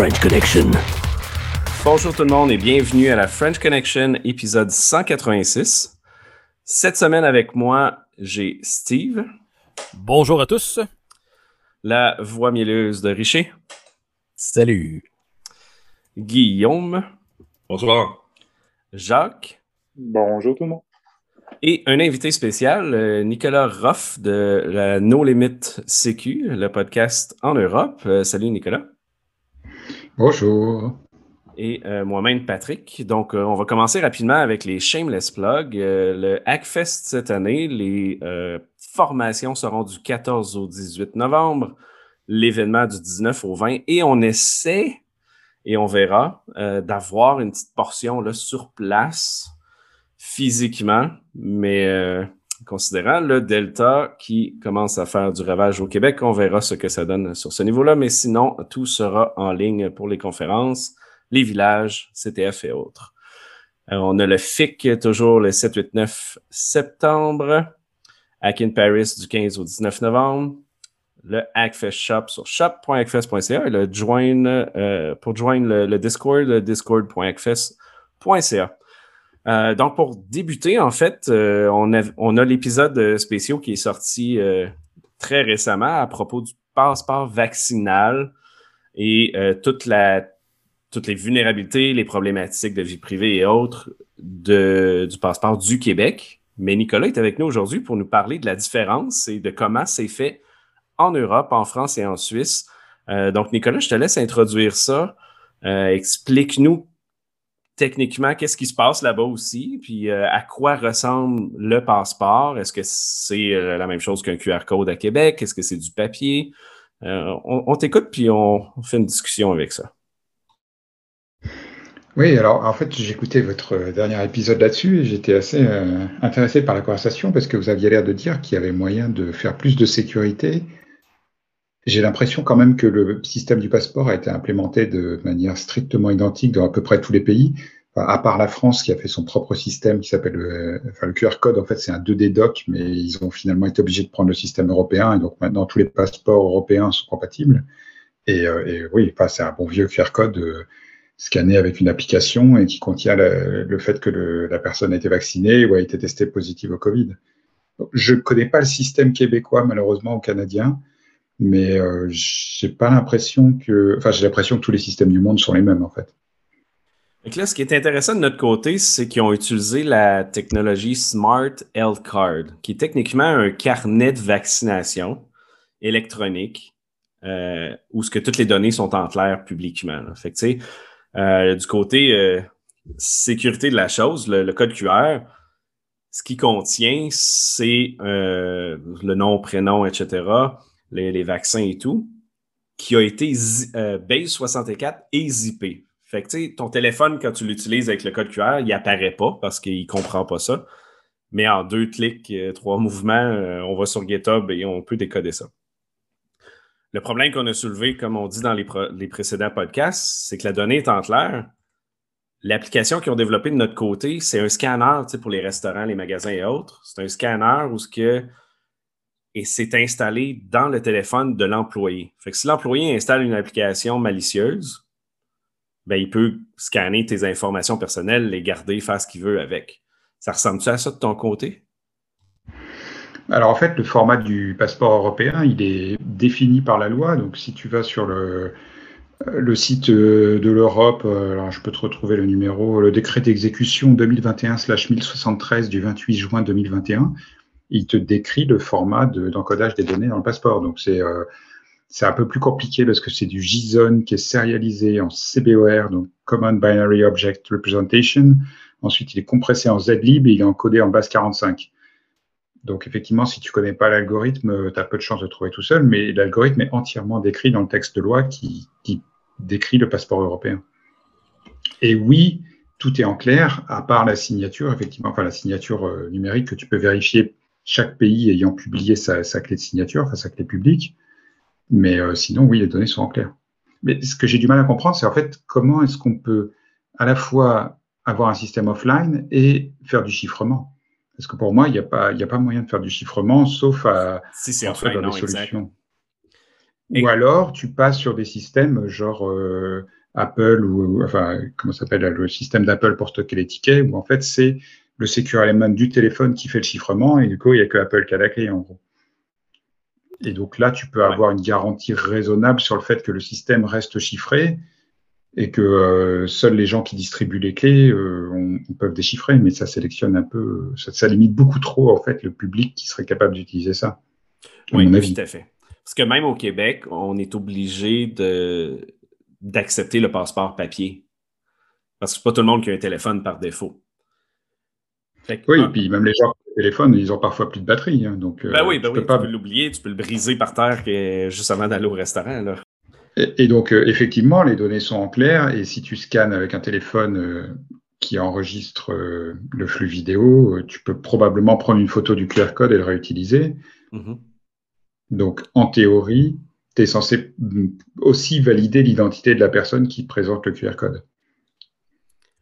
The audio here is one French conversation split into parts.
French Connection. Bonjour tout le monde et bienvenue à la French Connection, épisode 186. Cette semaine avec moi, j'ai Steve. Bonjour à tous. La voix mielleuse de Richer. Salut. Guillaume. Bonsoir. Jacques. Bonjour tout le monde. Et un invité spécial, euh, Nicolas Roff de la No Limit CQ, le podcast en Europe. Euh, salut Nicolas. Bonjour. Et euh, moi-même Patrick. Donc, on va commencer rapidement avec les shameless plugs. le Hackfest cette année, les formations seront du 14 au 18 novembre, l'événement du 19 au 20, et on essaie, et on verra, d'avoir une petite portion là, sur place physiquement, mais euh, considérant le Delta qui commence à faire du ravage au Québec, on verra ce que ça donne sur ce niveau-là. Mais sinon, tout sera en ligne pour les conférences, les villages, CTF et autres. On a le FIC toujours le 7, 8, 9 septembre. Hack in Paris du 15 au 19 novembre. Le Hackfest Shop sur shop.hackfest.ca et le join, euh, pour joindre le, le Discord, le discord.hackfest.ca. Euh, donc, pour débuter, en fait, euh, on a, l'épisode spécial qui est sorti euh, très récemment à propos du passeport vaccinal et toutes les vulnérabilités, les problématiques de vie privée et autres du passeport du Québec. Mais Nicolas est avec nous aujourd'hui pour nous parler de la différence et de comment c'est fait en Europe, en France et en Suisse. donc, Nicolas, je te laisse introduire ça. Explique-nous techniquement, qu'est-ce qui se passe là-bas aussi, puis euh, à quoi ressemble le passeport? Est-ce que c'est euh, la même chose qu'un QR code à Québec? Est-ce que c'est du papier? Euh, on, t'écoute, puis on, fait une discussion avec ça. Oui, alors en fait, j'écoutais votre dernier épisode là-dessus et j'étais assez intéressé par la conversation parce que vous aviez l'air de dire qu'il y avait moyen de faire plus de sécurité. J'ai l'impression quand même que le système du passeport a été implémenté de manière strictement identique dans à peu près tous les pays à part la France qui a fait son propre système qui s'appelle le, QR code, en fait, c'est un 2D doc, mais ils ont finalement été obligés de prendre le système européen. Et donc maintenant, tous les passeports européens sont compatibles. Et, euh, oui, c'est un bon vieux QR code euh, scanné avec une application et qui contient le fait que la personne a été vaccinée ou a été testée positive au Covid. Je ne connais pas le système québécois, malheureusement, ou canadien, mais euh, j'ai pas l'impression que, enfin, j'ai l'impression que tous les systèmes du monde sont les mêmes, en fait. Donc là, ce qui est intéressant de notre côté, c'est qu'ils ont utilisé la technologie Smart Health Card, qui est techniquement un carnet de vaccination électronique euh, où ce que toutes les données sont en clair publiquement. Fait que, euh, du côté euh, sécurité de la chose, le, code QR, ce qui contient, c'est euh, le nom, prénom, etc., les, les, vaccins et tout, qui a été base 64 et zippé. Fait que, tu sais, ton téléphone, quand tu l'utilises avec le code QR, il apparaît pas parce qu'il comprend pas ça. Mais en deux clics, euh, trois mouvements, euh, on va sur GitHub et on peut décoder ça. Le problème qu'on a soulevé, comme on dit dans les, précédents podcasts, c'est que la donnée est en clair. L'application qu'ils ont développée de notre côté, c'est un scanner pour les restaurants, les magasins et autres. C'est un scanner où ce que et c'est installé dans le téléphone de l'employé. Fait que si l'employé installe une application malicieuse, ben, il peut scanner tes informations personnelles, les garder, faire ce qu'il veut avec. Ça ressemble-tu à ça de ton côté? Alors en fait, le format du passeport européen, il est défini par la loi. Donc si tu vas sur le, le site de l'Europe, euh, je peux te retrouver le numéro, le décret d'exécution 2021-1073 du 28 juin 2021, il te décrit le format d'encodage des données dans le passeport. Donc c'est euh, c'est un peu plus compliqué parce que c'est du JSON qui est sérialisé en CBOR, donc Common Binary Object Representation. Ensuite, il est compressé en zlib et il est encodé en base 45. Donc, effectivement, si tu connais pas l'algorithme, tu as peu de chances de trouver tout seul, mais l'algorithme est entièrement décrit dans le texte de loi qui, qui décrit le passeport européen. Et oui, tout est en clair, à part la signature, effectivement, enfin la signature euh, numérique que tu peux vérifier chaque pays ayant publié sa, sa clé de signature, enfin sa clé publique. Mais euh, sinon, oui, les données sont en clair. Mais ce que j'ai du mal à comprendre, c'est en fait comment est-ce qu'on peut à la fois avoir un système offline et faire du chiffrement? Parce que pour moi, il n'y a, pas, a pas moyen de faire du chiffrement, sauf à si c'est offline, non, solutions. Ou alors, tu passes sur des systèmes genre euh, Apple ou, enfin, comment s'appelle le système d'Apple pour stocker les tickets, où en fait, c'est le secure element du téléphone qui fait le chiffrement et du coup, il n'y a que Apple qui a la clé en gros. Et donc là, tu peux avoir une garantie raisonnable sur le fait que le système reste chiffré et que euh, seuls les gens qui distribuent les clés euh, on, peuvent déchiffrer, mais ça sélectionne un peu, ça, ça, limite beaucoup trop en fait le public qui serait capable d'utiliser ça. Oui, tout à fait. Parce que même au Québec, on est obligé de d'accepter le passeport papier. Parce que c'est pas tout le monde qui a un téléphone par défaut. Oui, et puis même les gens qui téléphone, ils ont parfois plus de batterie. Hein, donc, ben oui, ben tu, oui, peux l'oublier, tu peux le briser par terre juste avant d'aller au restaurant. Là. Et, donc, euh, effectivement, les données sont en clair. Et si tu scannes avec un téléphone euh, qui enregistre euh, le flux vidéo, tu peux probablement prendre une photo du QR code et le réutiliser. Mm-hmm. Donc, en théorie, tu es censé aussi valider l'identité de la personne qui présente le QR code.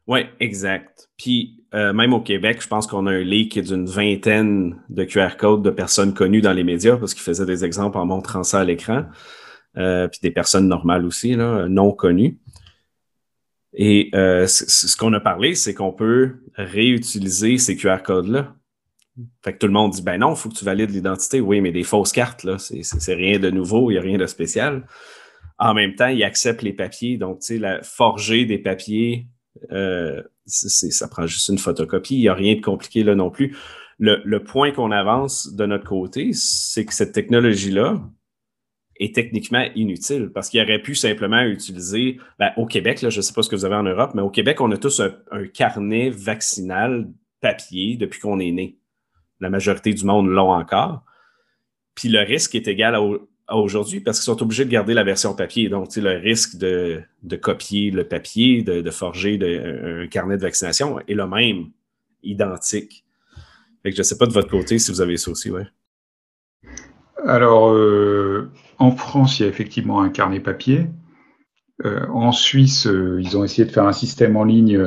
Oui, exact. Puis, même au Québec, je pense qu'on a un leak d'une vingtaine de QR codes de personnes connues dans les médias parce qu'ils faisaient des exemples en montrant ça à l'écran. Euh, puis des personnes normales aussi, non connues. Et euh, ce qu'on a parlé, c'est qu'on peut réutiliser ces QR codes-là. Fait que tout le monde dit, ben non, il faut que tu valides l'identité. Oui, mais des fausses cartes, là, c'est rien de nouveau, il n'y a rien de spécial. En même temps, ils acceptent les papiers. Donc, tu sais, forger des papiers, euh, ça prend juste une photocopie. Il n'y a rien de compliqué là non plus. le point qu'on avance de notre côté, c'est que cette technologie-là, est techniquement inutile parce qu'il aurait pu simplement utiliser, ben, au Québec, je ne sais pas ce que vous avez en Europe, mais au Québec, on a tous un, carnet vaccinal papier depuis qu'on est né. La majorité du monde l'ont encore. Puis le risque est égal à, aujourd'hui parce qu'ils sont obligés de garder la version papier. Donc, le risque de, copier le papier, de, forger un, carnet de vaccination est le même, identique. Fait que je ne sais pas de votre côté si vous avez ça aussi, ouais. Alors, euh, en France, il y a effectivement un carnet papier. Euh, en Suisse, euh, ils ont essayé de faire un système en ligne,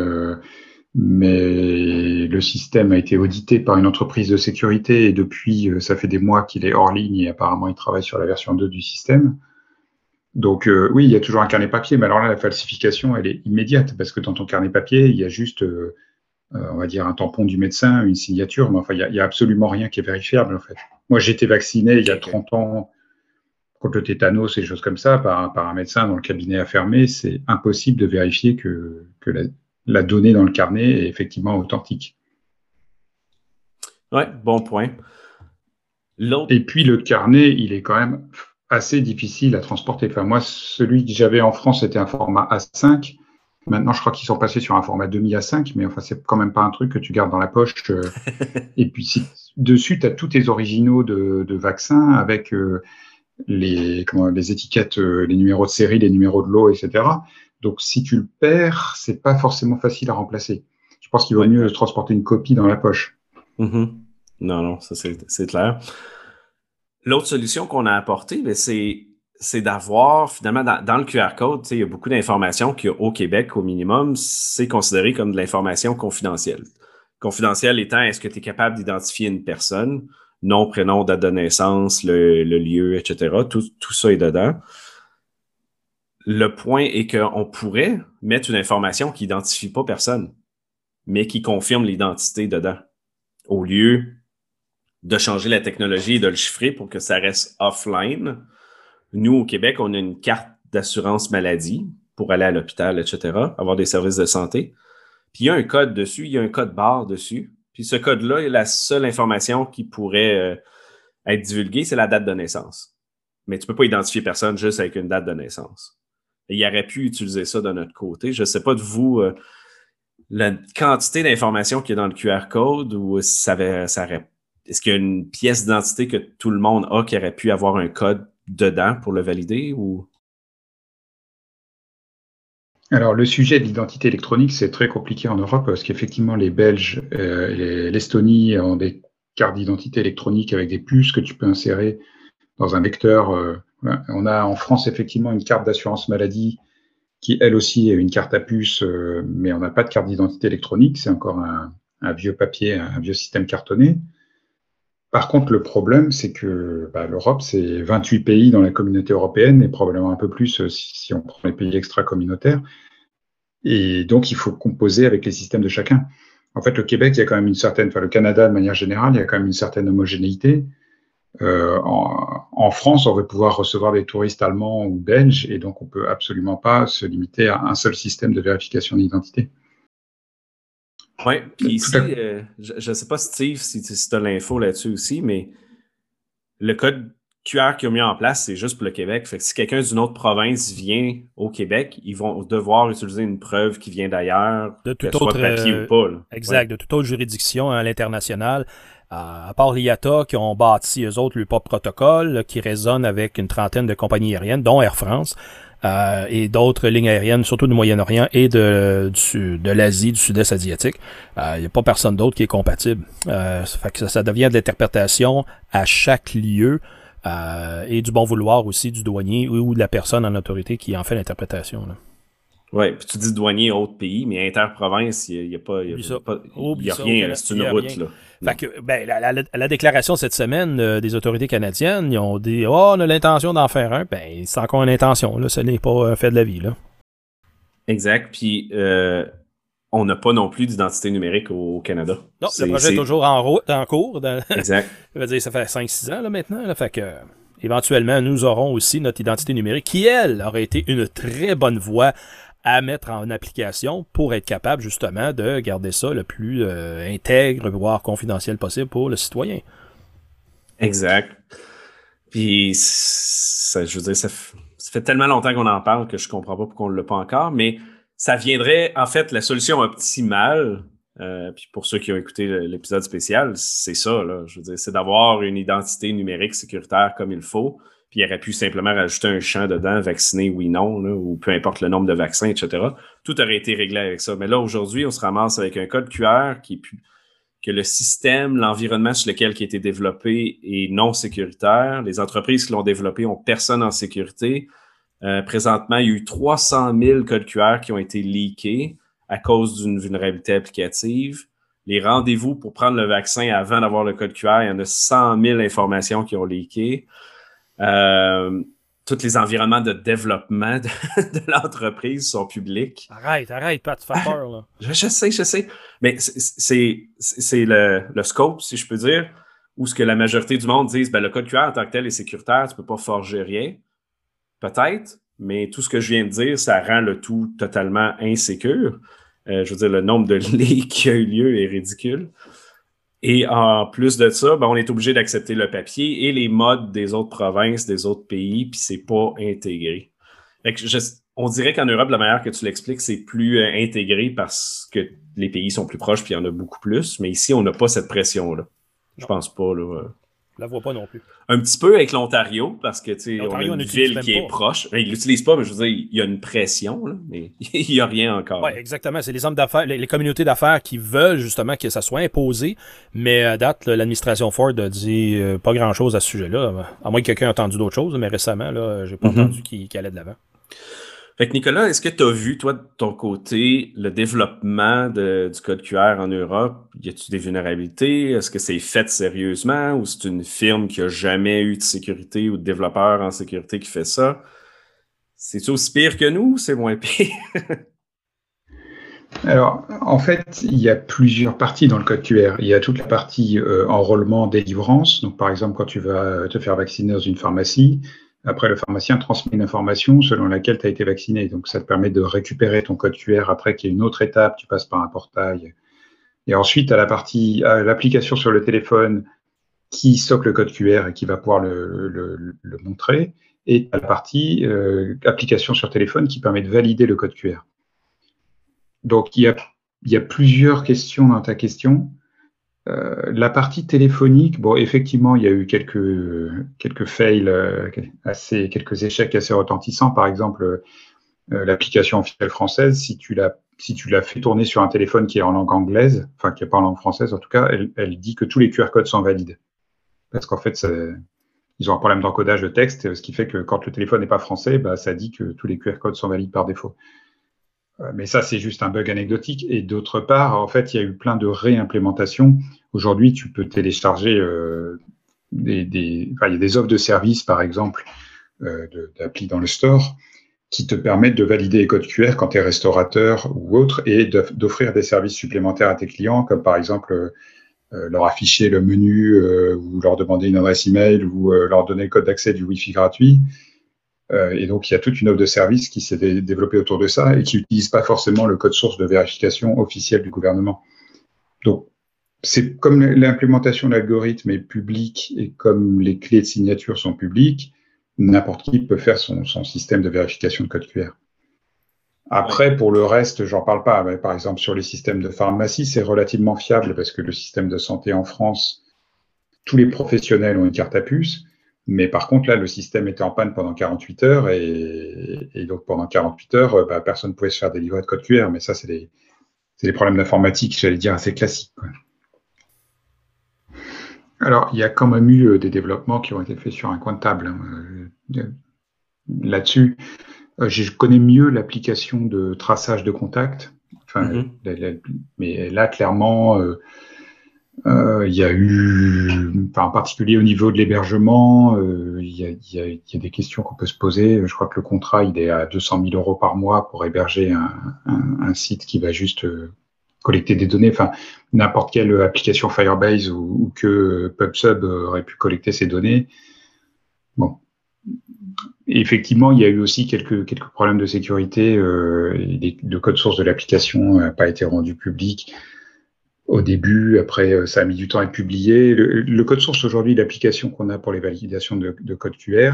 mais le système a été audité par une entreprise de sécurité et depuis, ça fait des mois qu'il est hors ligne et apparemment, ils travaillent sur la version 2 du système. Donc, oui, il y a toujours un carnet papier, mais alors là, la falsification, elle est immédiate parce que dans ton carnet papier, il y a juste on va dire un tampon du médecin, une signature, mais enfin, il n'y a, absolument rien qui est vérifiable en fait. Moi, j'ai été vacciné il y a 30 ans contre le tétanos et des choses comme ça par, par un médecin dont le cabinet a fermé. C'est impossible de vérifier que, la, donnée dans le carnet est effectivement authentique. Ouais, bon point. Et puis le carnet, il est quand même assez difficile à transporter. Enfin, moi, celui que j'avais en France, c'était un format A5. Maintenant, je crois qu'ils sont passés sur un format demi à 5, mais enfin, c'est quand même pas un truc que tu gardes dans la poche. Euh. et puis, si, dessus, tu as tous tes originaux de, de vaccins avec euh, les, comment, les étiquettes, euh, les numéros de série, les numéros de lot, etc. Donc, si tu le perds, c'est pas forcément facile à remplacer. Je pense qu'il vaut mieux transporter une copie dans la poche. Mm-hmm. Non, non, ça c'est clair. L'autre solution qu'on a apportée, ben, c'est c'est d'avoir finalement dans, le QR code, il y a beaucoup d'informations qu'au Québec, au minimum, c'est considéré comme de l'information confidentielle. Confidentielle étant, est-ce que tu es capable d'identifier une personne, nom, prénom, date de naissance, le, lieu, etc. Tout, tout, ça est dedans. Le point est qu'on pourrait mettre une information qui n'identifie pas personne, mais qui confirme l'identité dedans, au lieu de changer la technologie et de le chiffrer pour que ça reste offline nous, au Québec, on a une carte d'assurance maladie pour aller à l'hôpital, etc., avoir des services de santé. Puis il y a un code dessus, il y a un code barre dessus. Puis ce code-là, la seule information qui pourrait euh, être divulguée, c'est la date de naissance. Mais tu ne peux pas identifier personne juste avec une date de naissance. Il aurait pu utiliser ça de notre côté. Je ne sais pas de vous euh, la quantité d'informations qu'il y a dans le QR code ou ça, aurait, est-ce qu'il y a une pièce d'identité que tout le monde a qui aurait pu avoir un code dedans pour le valider ou? Alors, le sujet de l'identité électronique, c'est très compliqué en Europe parce qu'effectivement, les Belges euh, et l'Estonie ont des cartes d'identité électronique avec des puces que tu peux insérer dans un lecteur. Euh, on a en France effectivement une carte d'assurance maladie qui, elle aussi, est une carte à puce, euh, mais on n'a pas de carte d'identité électronique. C'est encore un, vieux papier, un vieux système cartonné. Par contre, le problème, c'est que bah, l'Europe, c'est 28 pays dans la communauté européenne et probablement un peu plus si, on prend les pays extra-communautaires. Et donc, il faut composer avec les systèmes de chacun. En fait, le Québec, il y a quand même une certaine, enfin le Canada de manière générale, il y a quand même une certaine homogénéité. Euh, en, France, on veut pouvoir recevoir des touristes allemands ou belges, et donc on peut absolument pas se limiter à un seul système de vérification d'identité. Oui, puis ici, euh, je ne sais pas, Steve, si, tu as l'info là-dessus aussi, mais le code QR qu'ils ont mis en place, c'est juste pour le Québec. Fait que si quelqu'un d'une autre province vient au Québec, ils vont devoir utiliser une preuve qui vient d'ailleurs, de tout autre papier ou pas. Exact, de toute autre juridiction à l'international. À part l'IATA qui ont bâti eux autres le propre protocole qui résonne avec une trentaine de compagnies aériennes, dont Air France. Euh, et d'autres lignes aériennes, surtout du Moyen-Orient et de, de l'Asie, du Sud-Est asiatique. Il euh, n'y a pas personne d'autre qui est compatible. Euh, ça, fait que ça, devient de l'interprétation à chaque lieu euh, et du bon vouloir aussi du douanier ou, de la personne en autorité qui en fait l'interprétation. Oui, puis tu dis douanier autre pays, mais interprovince, il n'y a, pas, y a, rien, c'est une route. Là. Fait que, ben, la, déclaration cette semaine euh, des autorités canadiennes, ils ont dit Oh, on a l'intention d'en faire un. Ben, c'est encore une intention, là, ce n'est pas un fait de la vie. Là. Exact. Puis, euh, on n'a pas non plus d'identité numérique au, Canada. Non, le projet est toujours en, route, en cours. exact. ça dire, ça fait 5-6 ans là, maintenant. Là, fait que, éventuellement, nous aurons aussi notre identité numérique qui, elle, aurait été une très bonne voie à mettre en application pour être capable justement de garder ça le plus euh, intègre, voire confidentiel possible pour le citoyen. Exact. Puis, ça, je veux dire, ça, fait tellement longtemps qu'on en parle que je comprends pas pourquoi on ne l'a pas encore, mais ça viendrait, en fait, la solution optimale, euh, puis pour ceux qui ont écouté l'épisode spécial, c'est ça, là, je veux dire, c'est d'avoir une identité numérique sécuritaire comme il faut, puis il aurait pu simplement rajouter un champ dedans, vacciner oui, non, ou peu importe le nombre de vaccins, etc. Tout aurait été réglé avec ça. Mais là, aujourd'hui, on se ramasse avec un code QR qui est que le système, l'environnement sur lequel qui a été développé est non sécuritaire. Les entreprises qui l'ont développé ont personne en sécurité. Euh, présentement, il y a eu 300 000 codes QR qui ont été leakés à cause d'une vulnérabilité applicative. Les rendez-vous pour prendre le vaccin avant d'avoir le code QR, il y en a 100 000 informations qui ont leaké. Euh, tous les environnements de développement de, l'entreprise sont publics. Arrête, arrête, pas de faire peur. Là. je, sais, je sais. Mais c'est le, le, scope, si je peux dire, où ce que la majorité du monde disent, ben, le code QR en tant que tel est sécuritaire, tu ne peux pas forger rien. Peut-être, mais tout ce que je viens de dire, ça rend le tout totalement insécure. Euh, je veux dire, le nombre de leaks qui a eu lieu est ridicule. Et en plus de ça, ben, on est obligé d'accepter le papier et les modes des autres provinces, des autres pays, puis c'est pas intégré. on dirait qu'en Europe, la manière que tu l'expliques, c'est plus euh, intégré parce que les pays sont plus proches, puis il y en a beaucoup plus. Mais ici, on n'a pas cette pression-là. Je pense pas. Là, la vois pas non plus. Un petit peu avec l'Ontario, parce que tu on a une ville qui est proche. Ben, ils l'utilisent pas, mais je veux dire, il y a une pression, là, mais il n'y a rien encore. Oui, exactement. C'est les hommes d'affaires, les, communautés d'affaires qui veulent justement que ça soit imposé, mais à date, l'administration Ford a dit euh, pas grand-chose à ce sujet-là. À moins que quelqu'un ait entendu d'autres choses, mais récemment, là, j'ai pas mm-hmm. entendu qu'il allait de l'avant. Fait que Nicolas, est-ce que tu as vu, toi, de ton côté, le développement du code QR en Europe? Y a-t-il des vulnérabilités? Est-ce que c'est fait sérieusement ou c'est une firme qui a jamais eu de sécurité ou de développeur en sécurité qui fait ça? C'est-tu aussi pire que nous ou c'est moins pire? Alors, en fait, il y a plusieurs parties dans le code QR. Il y a toute la partie euh, enrôlement, délivrance. Donc, par exemple, quand tu vas te faire vacciner dans une pharmacie, après, le pharmacien transmet une information selon laquelle tu as été vacciné. Donc, ça te permet de récupérer ton code QR après qu'il y ait une autre étape, tu passes par un portail. Et ensuite, à la partie, l'application sur le téléphone qui stocke le code QR et qui va pouvoir le, montrer. Et à la partie euh, application sur téléphone qui permet de valider le code QR. Donc, il y a, il y a plusieurs questions dans ta question. Euh, la partie téléphonique, bon, effectivement, il y a eu quelques quelques fails, euh, quelques échecs assez retentissants. Par exemple, euh, l'application officielle française, si tu l'as si fait tourner sur un téléphone qui est en langue anglaise, enfin qui n'est pas en langue française en tout cas, elle, elle, dit que tous les QR codes sont valides. Parce qu'en fait, ils ont un problème d'encodage de texte, ce qui fait que quand le téléphone n'est pas français, bah, ça dit que tous les QR codes sont valides par défaut. Euh, mais ça, c'est juste un bug anecdotique. Et d'autre part, en fait, il y a eu plein de réimplémentations. Aujourd'hui, tu peux télécharger des, des, offres de services, par exemple, d'appli dans le store qui te permettent de valider les codes QR quand tu es restaurateur ou autre et d'offrir des services supplémentaires à tes clients, comme par exemple euh, leur afficher le menu euh, ou leur demander une adresse email ou euh, leur donner le code d'accès du Wi-Fi gratuit. Et donc, il y a toute une offre de service qui s'est développée autour de ça et qui n'utilise pas forcément le code source de vérification officiel du gouvernement. Donc, c'est comme l'implémentation de l'algorithme est publique et comme les clés de signature sont publiques, n'importe qui peut faire son, son, système de vérification de code QR. Après, pour le reste, j'en parle pas. Mais par exemple, sur les systèmes de pharmacie, c'est relativement fiable parce que le système de santé en France, tous les professionnels ont une carte à puce. Mais par contre, là, le système était en panne pendant 48 heures et, donc pendant 48 heures, bah, personne ne pouvait se faire délivrer de code QR. Mais ça, c'est des, des, problèmes d'informatique, j'allais dire, assez classiques. Alors, il y a quand même eu euh, des développements qui ont été faits sur un coin de table hein, euh, là-dessus. Euh, je connais mieux l'application de traçage de contact. Enfin, mhm. mais là, clairement, euh, euh, il y a eu, enfin, en particulier au niveau de l'hébergement, il y, a, des questions qu'on peut se poser. Je crois que le contrat, il est à 200 000 euros par mois pour héberger un, site qui va juste collecter des données. Enfin, n'importe quelle application Firebase ou, que PubSub aurait pu collecter ces données. Bon, effectivement, il y a eu aussi quelques, quelques problèmes de sécurité. Euh, le code source de l'application n'a pas été rendu public au début. Après, euh, ça a mis du temps à être publié. Le, code source aujourd'hui, l'application qu'on a pour les validations de, de, code QR,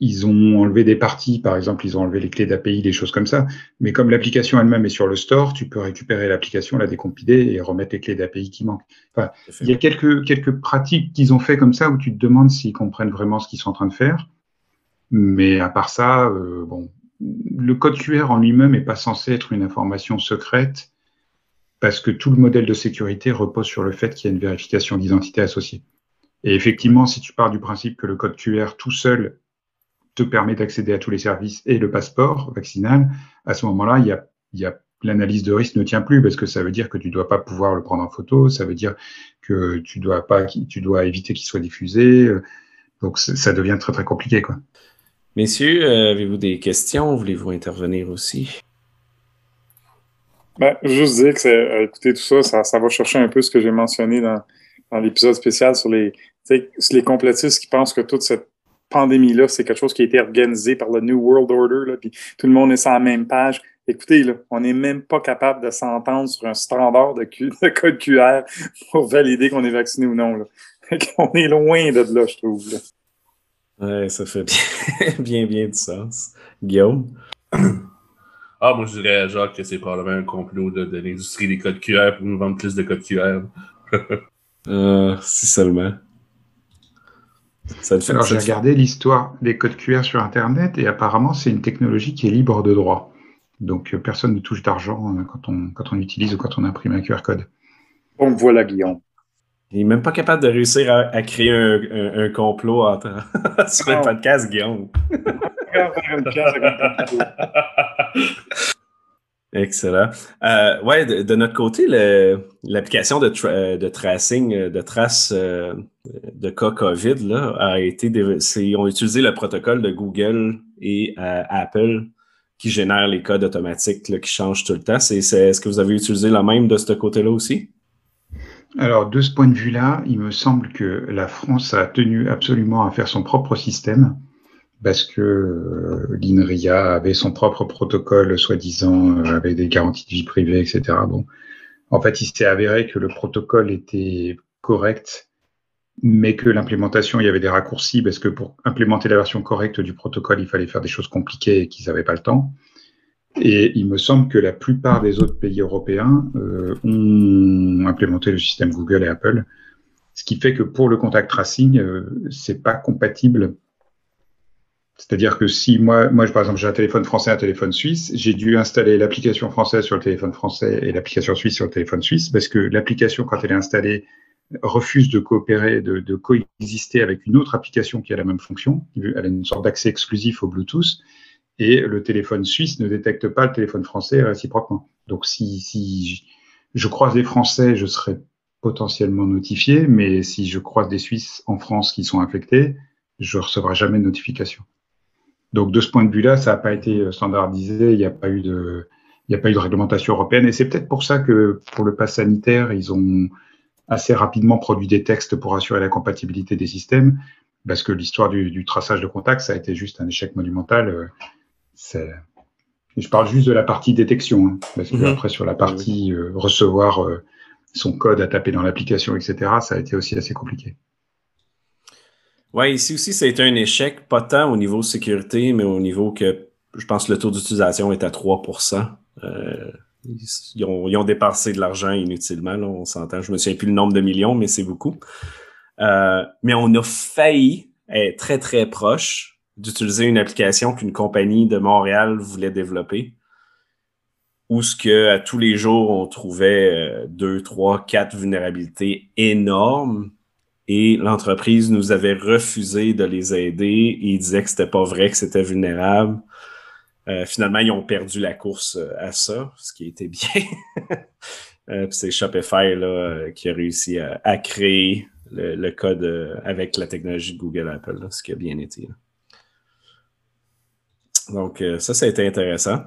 ils ont enlevé des parties. Par exemple, ils ont enlevé les clés d'API, des choses comme ça. Mais comme l'application elle-même est sur le store, tu peux récupérer l'application, la décompiler et remettre les clés d'API qui manquent. Enfin, il y a quelques, quelques pratiques qu'ils ont fait comme ça où tu te demandes s'ils comprennent vraiment ce qu'ils sont en train de faire. Mais à part ça, euh, bon, le code QR en lui-même n'est pas censé être une information secrète parce que tout le modèle de sécurité repose sur le fait qu'il y a une vérification d'identité associée. Et effectivement, si tu pars du principe que le code QR tout seul te permet d'accéder à tous les services et le passeport vaccinal, à ce moment-là, il y a, y a l'analyse de risque ne tient plus parce que ça veut dire que tu dois pas pouvoir le prendre en photo, ça veut dire que tu dois pas, tu dois éviter qu'il soit diffusé. Donc ça devient très très compliqué quoi. Messieurs, euh, avez-vous des questions? Voulez-vous intervenir aussi? Ben, juste dire que, c'est, euh, écoutez, tout ça, ça, ça, va chercher un peu ce que j'ai mentionné dans, dans l'épisode spécial sur les, les complétistes qui pensent que toute cette pandémie-là, c'est quelque chose qui a été organisé par le New World Order, là, puis tout le monde est sur la même page. Écoutez, là, on n'est même pas capable de s'entendre sur un standard de, de code QR pour valider qu'on est vacciné ou non. Là. on est loin de là, je trouve. Là. Ouais, ça fait bien, bien, du sens. Guillaume? Ah, moi, je dirais, genre, que c'est probablement un complot de, l'industrie des codes QR pour nous vendre plus de codes QR. euh, si seulement. Ça Alors, j'ai regardé l'histoire des codes QR sur Internet et apparemment, c'est une technologie qui est libre de droit. Donc, euh, personne ne touche d'argent euh, quand on, quand on utilise ou quand on imprime un QR code. Donc, voilà, Guillaume. Il n'est même pas capable de réussir à, créer un, complot sur le podcast, Guillaume. Excellent. Euh, ouais, de, notre côté, l'application de, de, tracing, euh, de trace euh, de cas COVID là, a été. Ils ont utilisé le protocole de Google et Apple qui génère les codes automatiques qui changent tout le temps. Est-ce que vous avez utilisé la même de ce côté-là aussi? Alors, de ce point de vue-là, il me semble que la France a tenu absolument à faire son propre système parce que euh, l'INRIA avait son propre protocole, soi-disant, euh, avec des garanties de vie privée, etc. Bon, en fait, il s'est avéré que le protocole était correct, mais que l'implémentation, il y avait des raccourcis parce que pour implémenter la version correcte du protocole, il fallait faire des choses compliquées et qu'ils n'avaient pas le temps. Et il me semble que la plupart des autres pays européens euh, ont implémenté le système Google et Apple, ce qui fait que pour le contact tracing, euh, c'est pas compatible. C'est-à-dire que si moi, moi par exemple, j'ai un téléphone français, un téléphone suisse, j'ai dû installer l'application française sur le téléphone français et l'application suisse sur le téléphone suisse, parce que l'application, quand elle est installée, refuse de coopérer, de, de coexister avec une autre application qui a la même fonction. Elle a une sorte d'accès exclusif au Bluetooth et le téléphone suisse ne détecte pas le téléphone français réciproquement. Donc si, si je croise des Français, je serais potentiellement notifié, mais si je croise des Suisses en France qui sont infectés, je ne recevrai jamais de notification. Donc de ce point de vue-là, ça n'a pas été standardisé, il n'y a pas eu de, il n'y a pas eu de réglementation européenne. Et c'est peut-être pour ça que pour le pass sanitaire, ils ont assez rapidement produit des textes pour assurer la compatibilité des systèmes, parce que l'histoire du, traçage de contact, ça a été juste un échec monumental. Je parle juste de la partie détection, hein, parce que mhm. après sur la partie euh, recevoir euh, son code à taper dans l'application, etc., ça a été aussi assez compliqué. Oui, ici aussi, ça a été un échec, pas tant au niveau sécurité, mais au niveau que je pense que le taux d'utilisation est à 3% euh, ils, ont, dépassé de l'argent inutilement, on s'entend. Je me souviens plus le nombre de millions, mais c'est beaucoup. Euh, mais on a failli être très, très proche d'utiliser une application qu'une compagnie de Montréal voulait développer, où ce que à tous les jours, on trouvait euh, deux, trois, quatre vulnérabilités énormes et l'entreprise nous avait refusé de les aider et il disait que c'était pas vrai que c'était vulnérable. Euh, finalement, ils ont perdu la course euh, à ça, ce qui était bien. c'est Shopify là, qui a réussi à, créer le, code avec la technologie Google Apple, ce qui a bien été. Donc, ça, ça a été intéressant.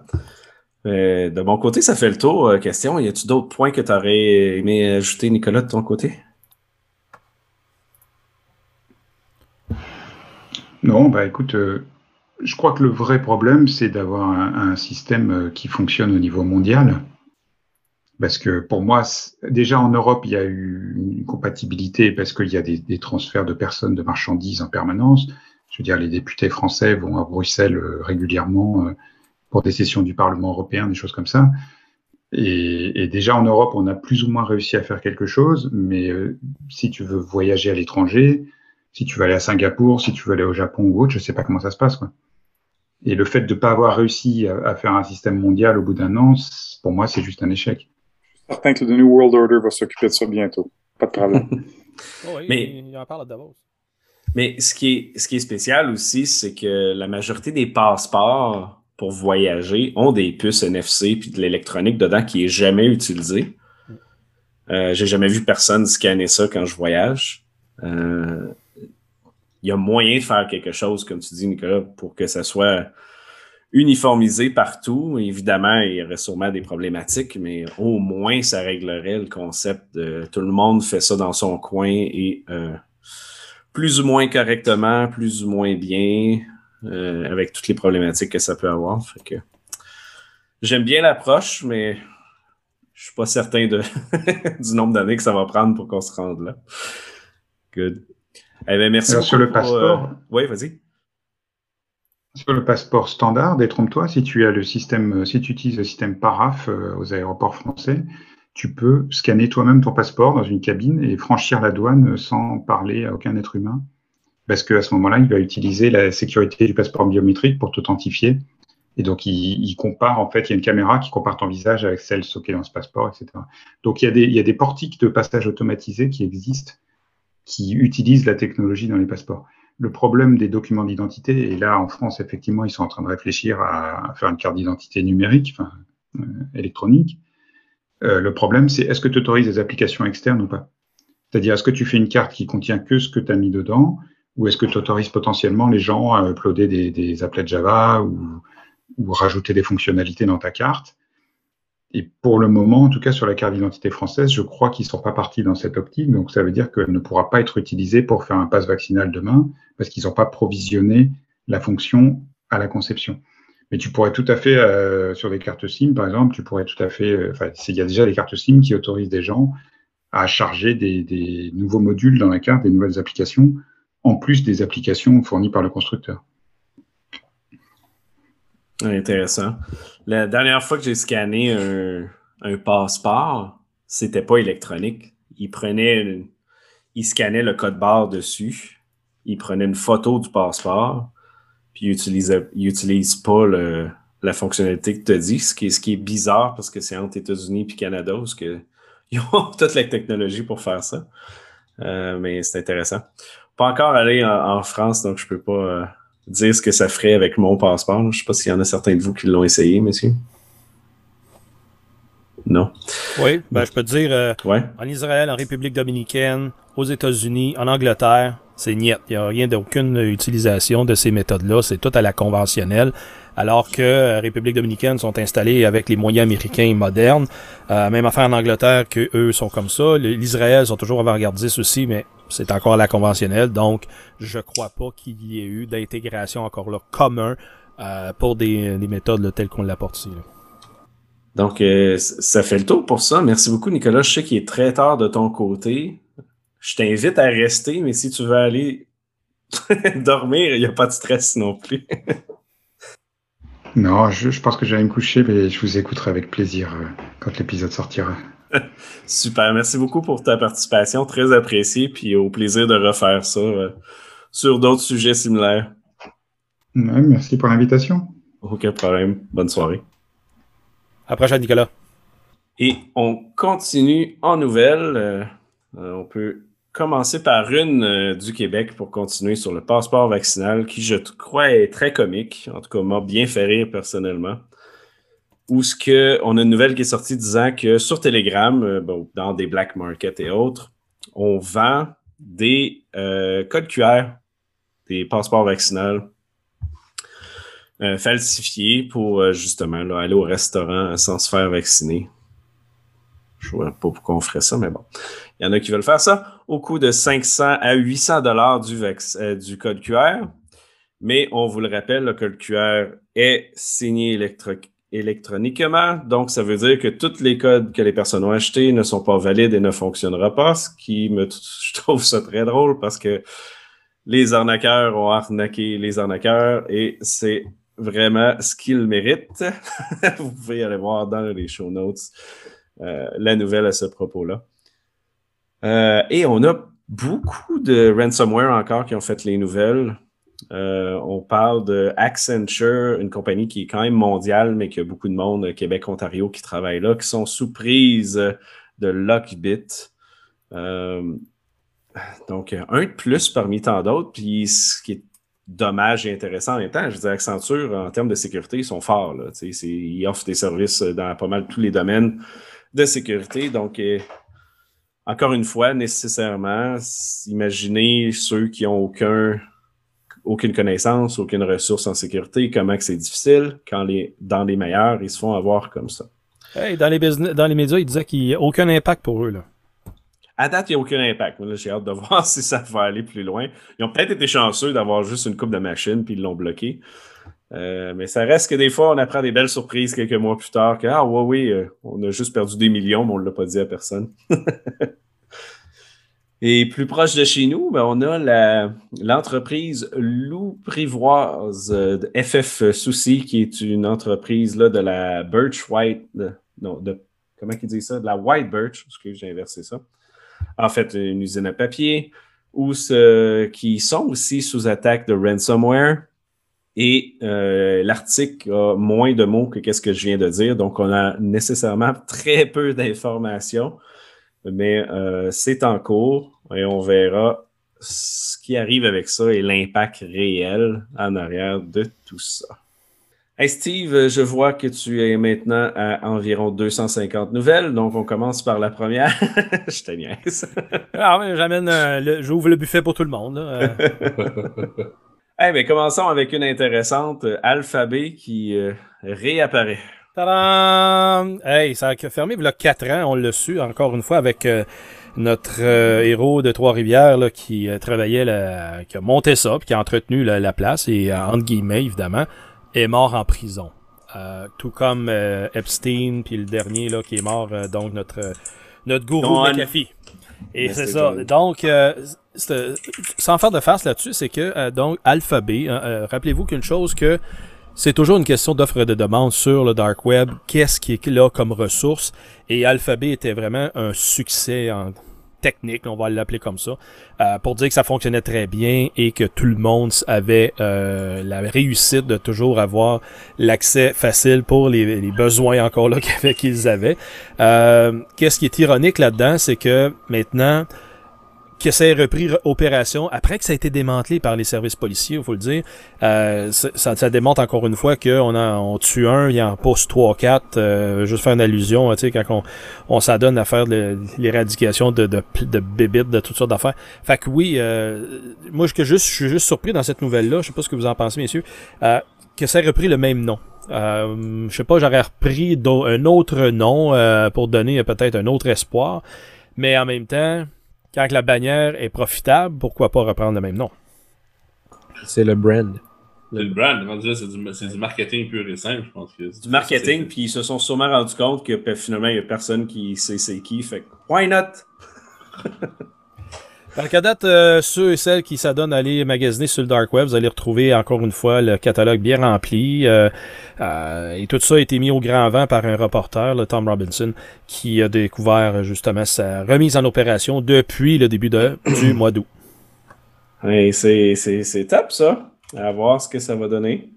de mon côté, ça fait le tour. question, y a-t-il d'autres points que tu aurais aimé ajouter, Nicolas, de ton côté? Non, bah écoute, je crois que le vrai problème, c'est d'avoir un, système euh, qui fonctionne au niveau mondial. Parce que pour moi, déjà en Europe, il y a eu une compatibilité parce qu'il y a des, transferts de personnes, de marchandises en permanence. Je veux dire, les députés français vont à Bruxelles euh, régulièrement euh, pour des sessions du Parlement européen, des choses comme ça. Et, déjà en Europe, on a plus ou moins réussi à faire quelque chose, mais si tu veux voyager à l'étranger, si tu veux aller à Singapour, si tu veux aller au Japon ou autre, je sais pas comment ça se passe. Quoi. Et le fait de ne pas avoir réussi à, faire un système mondial au bout d'un an, pour moi, c'est juste un échec. Je suis certain que le New World Order va s'occuper de ça bientôt. Pas de problème. oh mais, il en parle d'abord. Mais ce qui, est, ce qui est spécial aussi, c'est que la majorité des passeports pour voyager ont des puces NFC puis de l'électronique dedans qui est jamais utilisée. Euh, J'ai jamais vu personne scanner ça quand je voyage. Euh, il y a moyen de faire quelque chose, comme tu dis, Nicolas, pour que ça soit uniformisé partout. Évidemment, il y aurait sûrement des problématiques, mais au moins, ça réglerait le concept de tout le monde fait ça dans son coin et euh, plus ou moins correctement, plus ou moins bien, euh, avec toutes les problématiques que ça peut avoir. que j'aime bien l'approche, mais je suis pas certain de du nombre d'années que ça va prendre pour qu'on se rende là. Good. Eh ben, merci sur le passeport. Euh, oui, vas-y. Sur le passeport standard, détrompe-toi, si tu as le système, si tu utilises le système Paraf euh, aux aéroports français, tu peux scanner toi-même ton passeport dans une cabine et franchir la douane sans parler à aucun être humain. Parce qu'à ce moment-là, il va utiliser la sécurité du passeport biométrique pour t'authentifier. Et donc, il, compare, en fait, il y a une caméra qui compare ton visage avec celle stockée dans ce passeport, etc. Donc, il y a des, portiques de passage automatisés qui existent qui utilisent la technologie dans les passeports. Le problème des documents d'identité, et là en France, effectivement, ils sont en train de réfléchir à faire une carte d'identité numérique, enfin, euh, électronique. Euh, le problème, c'est est-ce que tu autorises des applications externes ou pas? C'est-à-dire, est-ce que tu fais une carte qui contient que ce que tu as mis dedans, ou est-ce que tu autorises potentiellement les gens à uploader des, des applets Java ou, ou rajouter des fonctionnalités dans ta carte? Et pour le moment, en tout cas sur la carte d'identité française, je crois qu'ils ne sont pas partis dans cette optique. Donc ça veut dire qu'elle ne pourra pas être utilisée pour faire un passe vaccinal demain parce qu'ils n'ont pas provisionné la fonction à la conception. Mais tu pourrais tout à fait, euh, sur des cartes SIM par exemple, tu pourrais tout à fait, euh, enfin, il y a déjà des cartes SIM qui autorisent des gens à charger des, nouveaux modules dans la carte, des nouvelles applications, en plus des applications fournies par le constructeur. Intéressant. La dernière fois que j'ai scanné un, passeport, c'était pas électronique. Il prenait, il scannait le code barre dessus, il prenait une photo du passeport, puis il utilise pas la fonctionnalité que tu as dit, ce qui, est, ce qui est bizarre parce que c'est entre États-Unis et Canada, parce que ils ont toute la technologie pour faire ça. Euh, mais c'est intéressant. Pas encore aller en, France, donc je peux pas. Euh, dire ce que ça ferait avec mon passeport. Je ne sais pas s'il y en a certains de vous qui l'ont essayé, monsieur. Non. Oui, ben, je peux te dire, euh, ouais. en Israël, en République dominicaine, aux États-Unis, en Angleterre, c'est niet. Il n'y a rien d'aucune utilisation de ces méthodes-là. C'est tout à la conventionnelle. Alors que euh, République dominicaine sont installés avec les moyens américains modernes. Euh, même affaire en Angleterre que eux sont comme ça. L'Israël sont toujours avant-gardistes aussi, mais c'est encore à la conventionnelle. Donc, je crois pas qu'il y ait eu d'intégration encore là commun euh, pour des, des méthodes telles qu'on l'apporte ici. Donc, euh, ça fait le tour pour ça. Merci beaucoup, Nicolas. Je sais qu'il est très tard de ton côté. Je t'invite à rester, mais si tu veux aller dormir, il n'y a pas de stress non plus. non, je, pense que j'allais me coucher, mais je vous écouterai avec plaisir euh, quand l'épisode sortira. Super, merci beaucoup pour ta participation, très apprécié, puis au plaisir de refaire ça euh, sur d'autres sujets similaires. merci pour l'invitation. Aucun problème. Bonne soirée. À prochaine, Nicolas. Et on continue en nouvelles. Euh, on peut commencer par une euh, du Québec pour continuer sur le passeport vaccinal qui, je crois, est très comique. En tout cas, m'a bien fait rire personnellement. Où ce que on a une nouvelle qui est sortie disant que sur Telegram, euh, dans des black markets et autres, on vend des euh, codes QR, des passeports vaccinaux falsifiés pour justement aller au restaurant sans se faire vacciner. Je vois pas pourquoi on ferait ça, mais bon. Il y en a qui veulent faire ça au coût de 500 à 800 dollars du, euh, code QR. Mais on vous le rappelle, le code QR est signé électroniquement. Donc, ça veut dire que tous les codes que les personnes ont achetés ne sont pas valides et ne fonctionneront pas, ce qui me, je trouve ça très drôle parce que les arnaqueurs ont arnaqué les arnaqueurs et c'est vraiment ce qu'ils méritent. vous pouvez aller voir dans les show notes la nouvelle à ce propos-là. Euh, et on a beaucoup de ransomware encore qui ont fait les nouvelles. Euh, on parle de Accenture, une compagnie qui est quand même mondiale, mais qui a beaucoup de monde, Québec, Ontario, qui travaille là, qui sont sous prise de Lockbit. Euh, donc, un de plus parmi tant d'autres. Puis, ce qui est dommage et intéressant en même temps, je veux dire, Accenture, en termes de sécurité, ils sont forts. Là, ils offrent des services dans pas mal tous les domaines de sécurité. Donc, encore une fois, nécessairement, imaginez ceux qui ont aucun, aucune connaissance, aucune ressource en sécurité, comment c'est difficile quand les, dans les meilleurs, ils se font avoir comme ça. Hey, dans, les dans les médias, ils disaient qu'il n'y a aucun impact pour eux. Là. À date, il n'y a aucun impact. J'ai hâte de voir si ça va aller plus loin. Ils ont peut-être été chanceux d'avoir juste une coupe de machines puis ils l'ont bloqué. Euh, mais ça reste que des fois, on apprend des belles surprises quelques mois plus tard que Ah, ouais, oui, euh, on a juste perdu des millions, mais on ne l'a pas dit à personne. Et plus proche de chez nous, ben, on a l'entreprise Loup Privoise euh, de FF Souci, qui est une entreprise là, de la Birch White. non, de, comment ils disent ça? De la White Birch, que j'ai inversé ça. En fait, une usine à papier, ou ce, qui sont aussi sous attaque de ransomware. Et euh, l'article a moins de mots que qu'est-ce que je viens de dire, donc on a nécessairement très peu d'informations, mais euh, c'est en cours et on verra ce qui arrive avec ça et l'impact réel en arrière de tout ça. Hey Steve, je vois que tu es maintenant à environ 250 nouvelles, donc on commence par la première. je te niaise. ah oui, j'amène, euh, j'ouvre le buffet pour tout le monde. Eh bien, commençons avec une intéressante, euh, Alphabet, qui euh, réapparaît. Tadam! Hey, ça a fermé il y a 4 ans, on l'a su, encore une fois, avec euh, notre héros de Trois-Rivières qui travaillait, qui a monté ça, puis qui a entretenu la, place, et entre guillemets, évidemment, est mort en prison. tout comme Epstein, puis le dernier là, qui est mort, donc notre, notre gourou café. Et c'est ça. Donc, sans faire de farce là-dessus, c'est que euh, donc Alphabet, hein, euh, rappelez-vous qu'une chose que c'est toujours une question d'offre et de demande sur le dark web. Qu'est-ce qui est là comme ressource? Et Alphabet était vraiment un succès en technique, on va l'appeler comme ça, euh, pour dire que ça fonctionnait très bien et que tout le monde avait la réussite de toujours avoir l'accès facile pour les, besoins encore là qu'ils avaient. Qu'est-ce qui est ironique là-dedans, c'est que maintenant que ça ait repris opération après que ça a été démantelé par les services policiers, il faut le dire. Euh, ça, ça, démontre encore une fois qu'on on tue un, il en pousse trois, quatre. Euh, juste faire une allusion, tu sais, quand on, on s'adonne à faire l'éradication de, de, de bébites, de toutes sortes d'affaires. Fait que oui, euh, moi je, juste, je suis juste surpris dans cette nouvelle-là, je sais pas ce que vous en pensez, messieurs, euh, que ça ait repris le même nom. Euh, je sais pas, j'aurais repris un autre nom euh, pour donner peut-être un autre espoir. Mais en même temps, quand la bannière est profitable, pourquoi pas reprendre le même nom? C'est le brand. C'est le brand, c'est du, du, marketing pur et simple, je pense. Que du marketing, puis ils se sont sûrement rendus compte que ben, finalement, il n'y a personne qui sait c'est qui, fait why not? Par qu'à date, euh, ceux et celles qui s'adonnent à aller magasiner sur le Dark Web, vous allez retrouver encore une fois le catalogue bien rempli. Euh, euh, et tout ça a été mis au grand vent par un reporter, le Tom Robinson, qui a découvert justement sa remise en opération depuis le début de, du mois d'août. c'est top ça. À voir ce que ça va donner.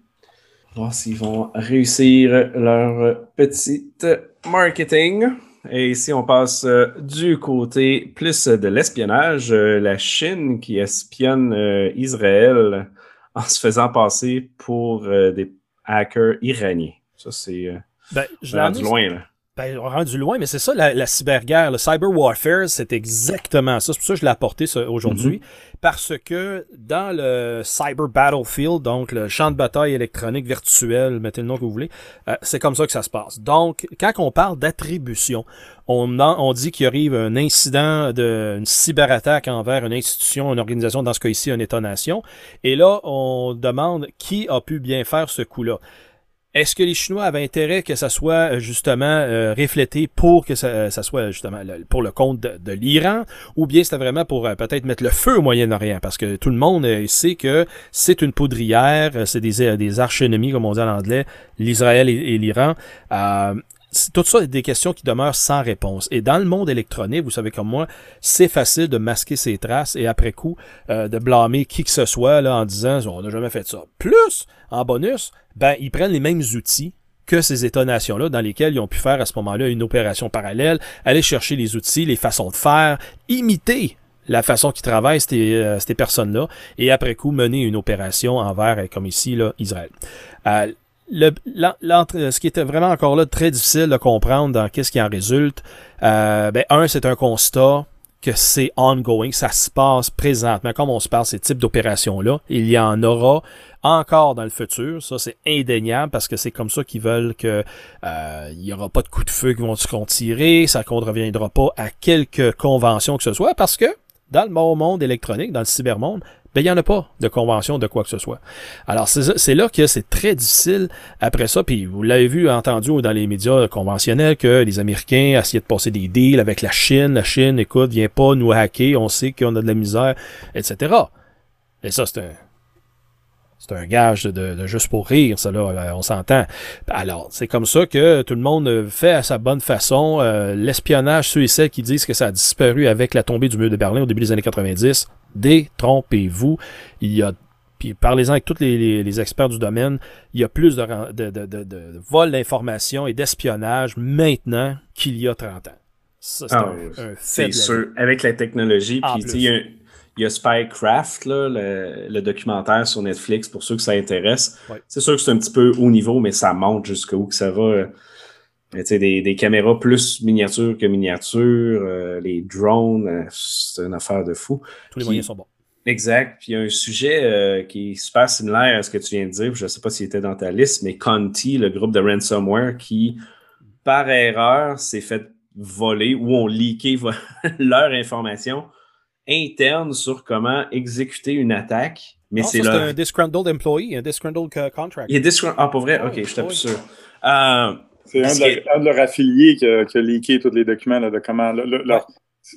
voir s'ils vont réussir leur petite marketing. Et ici, on passe euh, du côté plus de l'espionnage. Euh, la Chine qui espionne euh, Israël en se faisant passer pour des hackers iraniens. Ça, c'est ben, rendu loin. Là. Ben, rendu loin, mais c'est ça la, cyberguerre, le cyber warfare, c'est exactement ça. C'est pour ça que je l'ai apporté aujourd'hui. Mm-hmm. Parce que dans le cyber battlefield, donc le champ de bataille électronique virtuel, mettez le nom que vous voulez, euh, c'est comme ça que ça se passe. Donc, quand on parle d'attribution, on, on dit qu'il arrive un incident de une cyberattaque envers une institution, une organisation, dans ce cas ici, un État-nation. Et là, on demande qui a pu bien faire ce coup-là. Est-ce que les Chinois avaient intérêt que ça soit euh, justement euh, reflété pour que ça, euh, soit justement pour le compte de, l'Iran, ou bien c'était vraiment pour peut-être mettre le feu au Moyen-Orient, parce que tout le monde sait que c'est une poudrière, c'est des, des arch-ennemis, comme on dit en anglais, l'Israël et, l'Iran tout ça est des questions qui demeurent sans réponse. Et dans le monde électronique, vous savez comme moi, c'est facile de masquer ses traces et après coup de blâmer qui que ce soit en disant on n'a jamais fait ça. Plus, en bonus, ben ils prennent les mêmes outils que ces États-nations-là dans lesquels ils ont pu faire à ce moment-là une opération parallèle, aller chercher les outils, les façons de faire, imiter la façon qu'ils travaillent ces, euh, ces personnes-là, et après coup mener une opération envers, comme ici, là, Israël. Euh, le, ce qui était vraiment encore là très difficile de comprendre dans qu'est-ce qui en résulte, euh, ben, un, c'est un constat que c'est ongoing, ça se passe présentement, comme on se parle, ces types d'opérations-là. Il y en aura encore dans le futur, ça c'est indéniable parce que c'est comme ça qu'ils veulent que euh, il y aura pas de coups de feu qui vont se tirer, ça ne reviendra pas à quelque convention que ce soit parce que dans le monde électronique, dans le cybermonde, ben, il n'y en a pas de convention de quoi que ce soit. Alors, c'est là que c'est très difficile après ça, puis vous l'avez vu, entendu dans les médias conventionnels que les Américains essayaient de passer des deals avec la Chine. La Chine, écoute, vient pas nous hacker, on sait qu'on a de la misère, etc. Et ça, c'est un, c'est un gage de, juste pour rire, ça là, euh, on s'entend. Alors, c'est comme ça que tout le monde fait à sa bonne façon. Euh, l'espionnage, ceux et celles qui disent que ça a disparu avec la tombée du mur de Berlin au début des années 90, détrompez-vous. Il y a puis parlez-en avec tous les, experts du domaine, il y a plus de, de, de, de vol d'informations et d'espionnage maintenant qu'il y a 30 ans. Ça, c'est ah un, C'est sûr, avec la technologie. Puis, il y a il y a Spycraft, là, le, documentaire sur Netflix, pour ceux que ça intéresse. C'est sûr que c'est un petit peu haut niveau, mais ça monte jusqu'où que ça va. Euh, des, des caméras plus miniatures que miniatures, euh, les drones, euh, c'est une affaire de fou. Tous les moyens sont bons. Exact. Puis il y a un sujet qui est super similaire à ce que tu viens de dire. Je ne sais pas s'il était dans ta liste, mais Conti, le groupe de ransomware, qui, par erreur, s'est fait voler ou ont leaké leur information interne sur comment exécuter une attaque. Mais c'est un disgruntled employee, un disgruntled contract. Il est Ah, pour vrai? Ok, je suis plus sûr. Euh, c'est un, de leurs affiliés qui a, qui a leaké tous les documents de comment.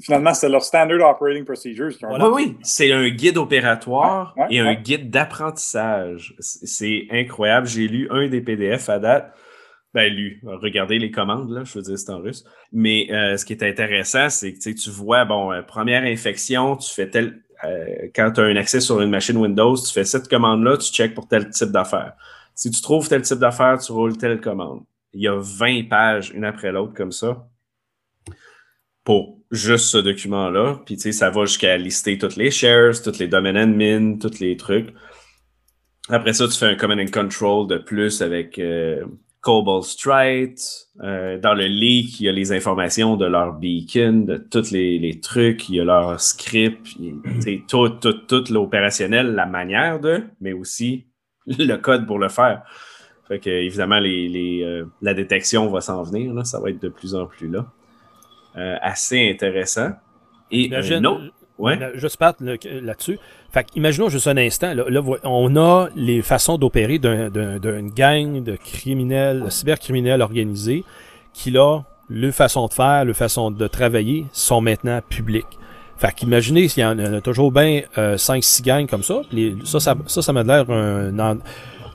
Finalement, c'est leur Standard Operating Procedures. Oui, oui, c'est un guide opératoire et un guide d'apprentissage. C'est incroyable. J'ai lu un des PDF à date. Ben, lui, regardez les commandes, là, je veux dire, c'est en russe. Mais euh, ce qui est intéressant, c'est que tu vois, bon, euh, première infection, tu fais tel. Euh, quand tu as un accès sur une machine Windows, tu fais cette commande-là, tu checkes pour tel type d'affaires. Si tu trouves tel type d'affaires, tu roules telle commande. Il y a 20 pages, une après l'autre, comme ça. pour juste ce document-là. Puis, tu sais, ça va jusqu'à lister toutes les shares, tous les domaines admin, tous les trucs. Après ça, tu fais un command and control de plus avec euh, Cobalt Strike. Euh, dans le leak, il y a les informations de leur beacon, de tous les, trucs, il y a leur script, tout, tout, tout l'opérationnel, la manière de, mais aussi le code pour le faire. Fait que, évidemment, les, euh, la détection va s'en venir, là, ça va être de plus en plus là. Euh, assez intéressant. Et non. Ouais. Je parle là-dessus. Fait imaginons juste un instant, là, on a les façons d'opérer d'une gang de criminels, cybercriminels organisés, qui là, le façon de faire, le façon de travailler sont maintenant publics. Fait qu'imaginez s'il y en a toujours bien 5-6 euh, gangs comme ça, ça, ça, ça, ça m'a l'air un,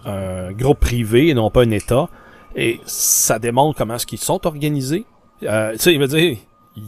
un, groupe privé et non pas un État. Et ça démontre comment est-ce qu'ils sont organisés. Euh, tu sais, il veut dire,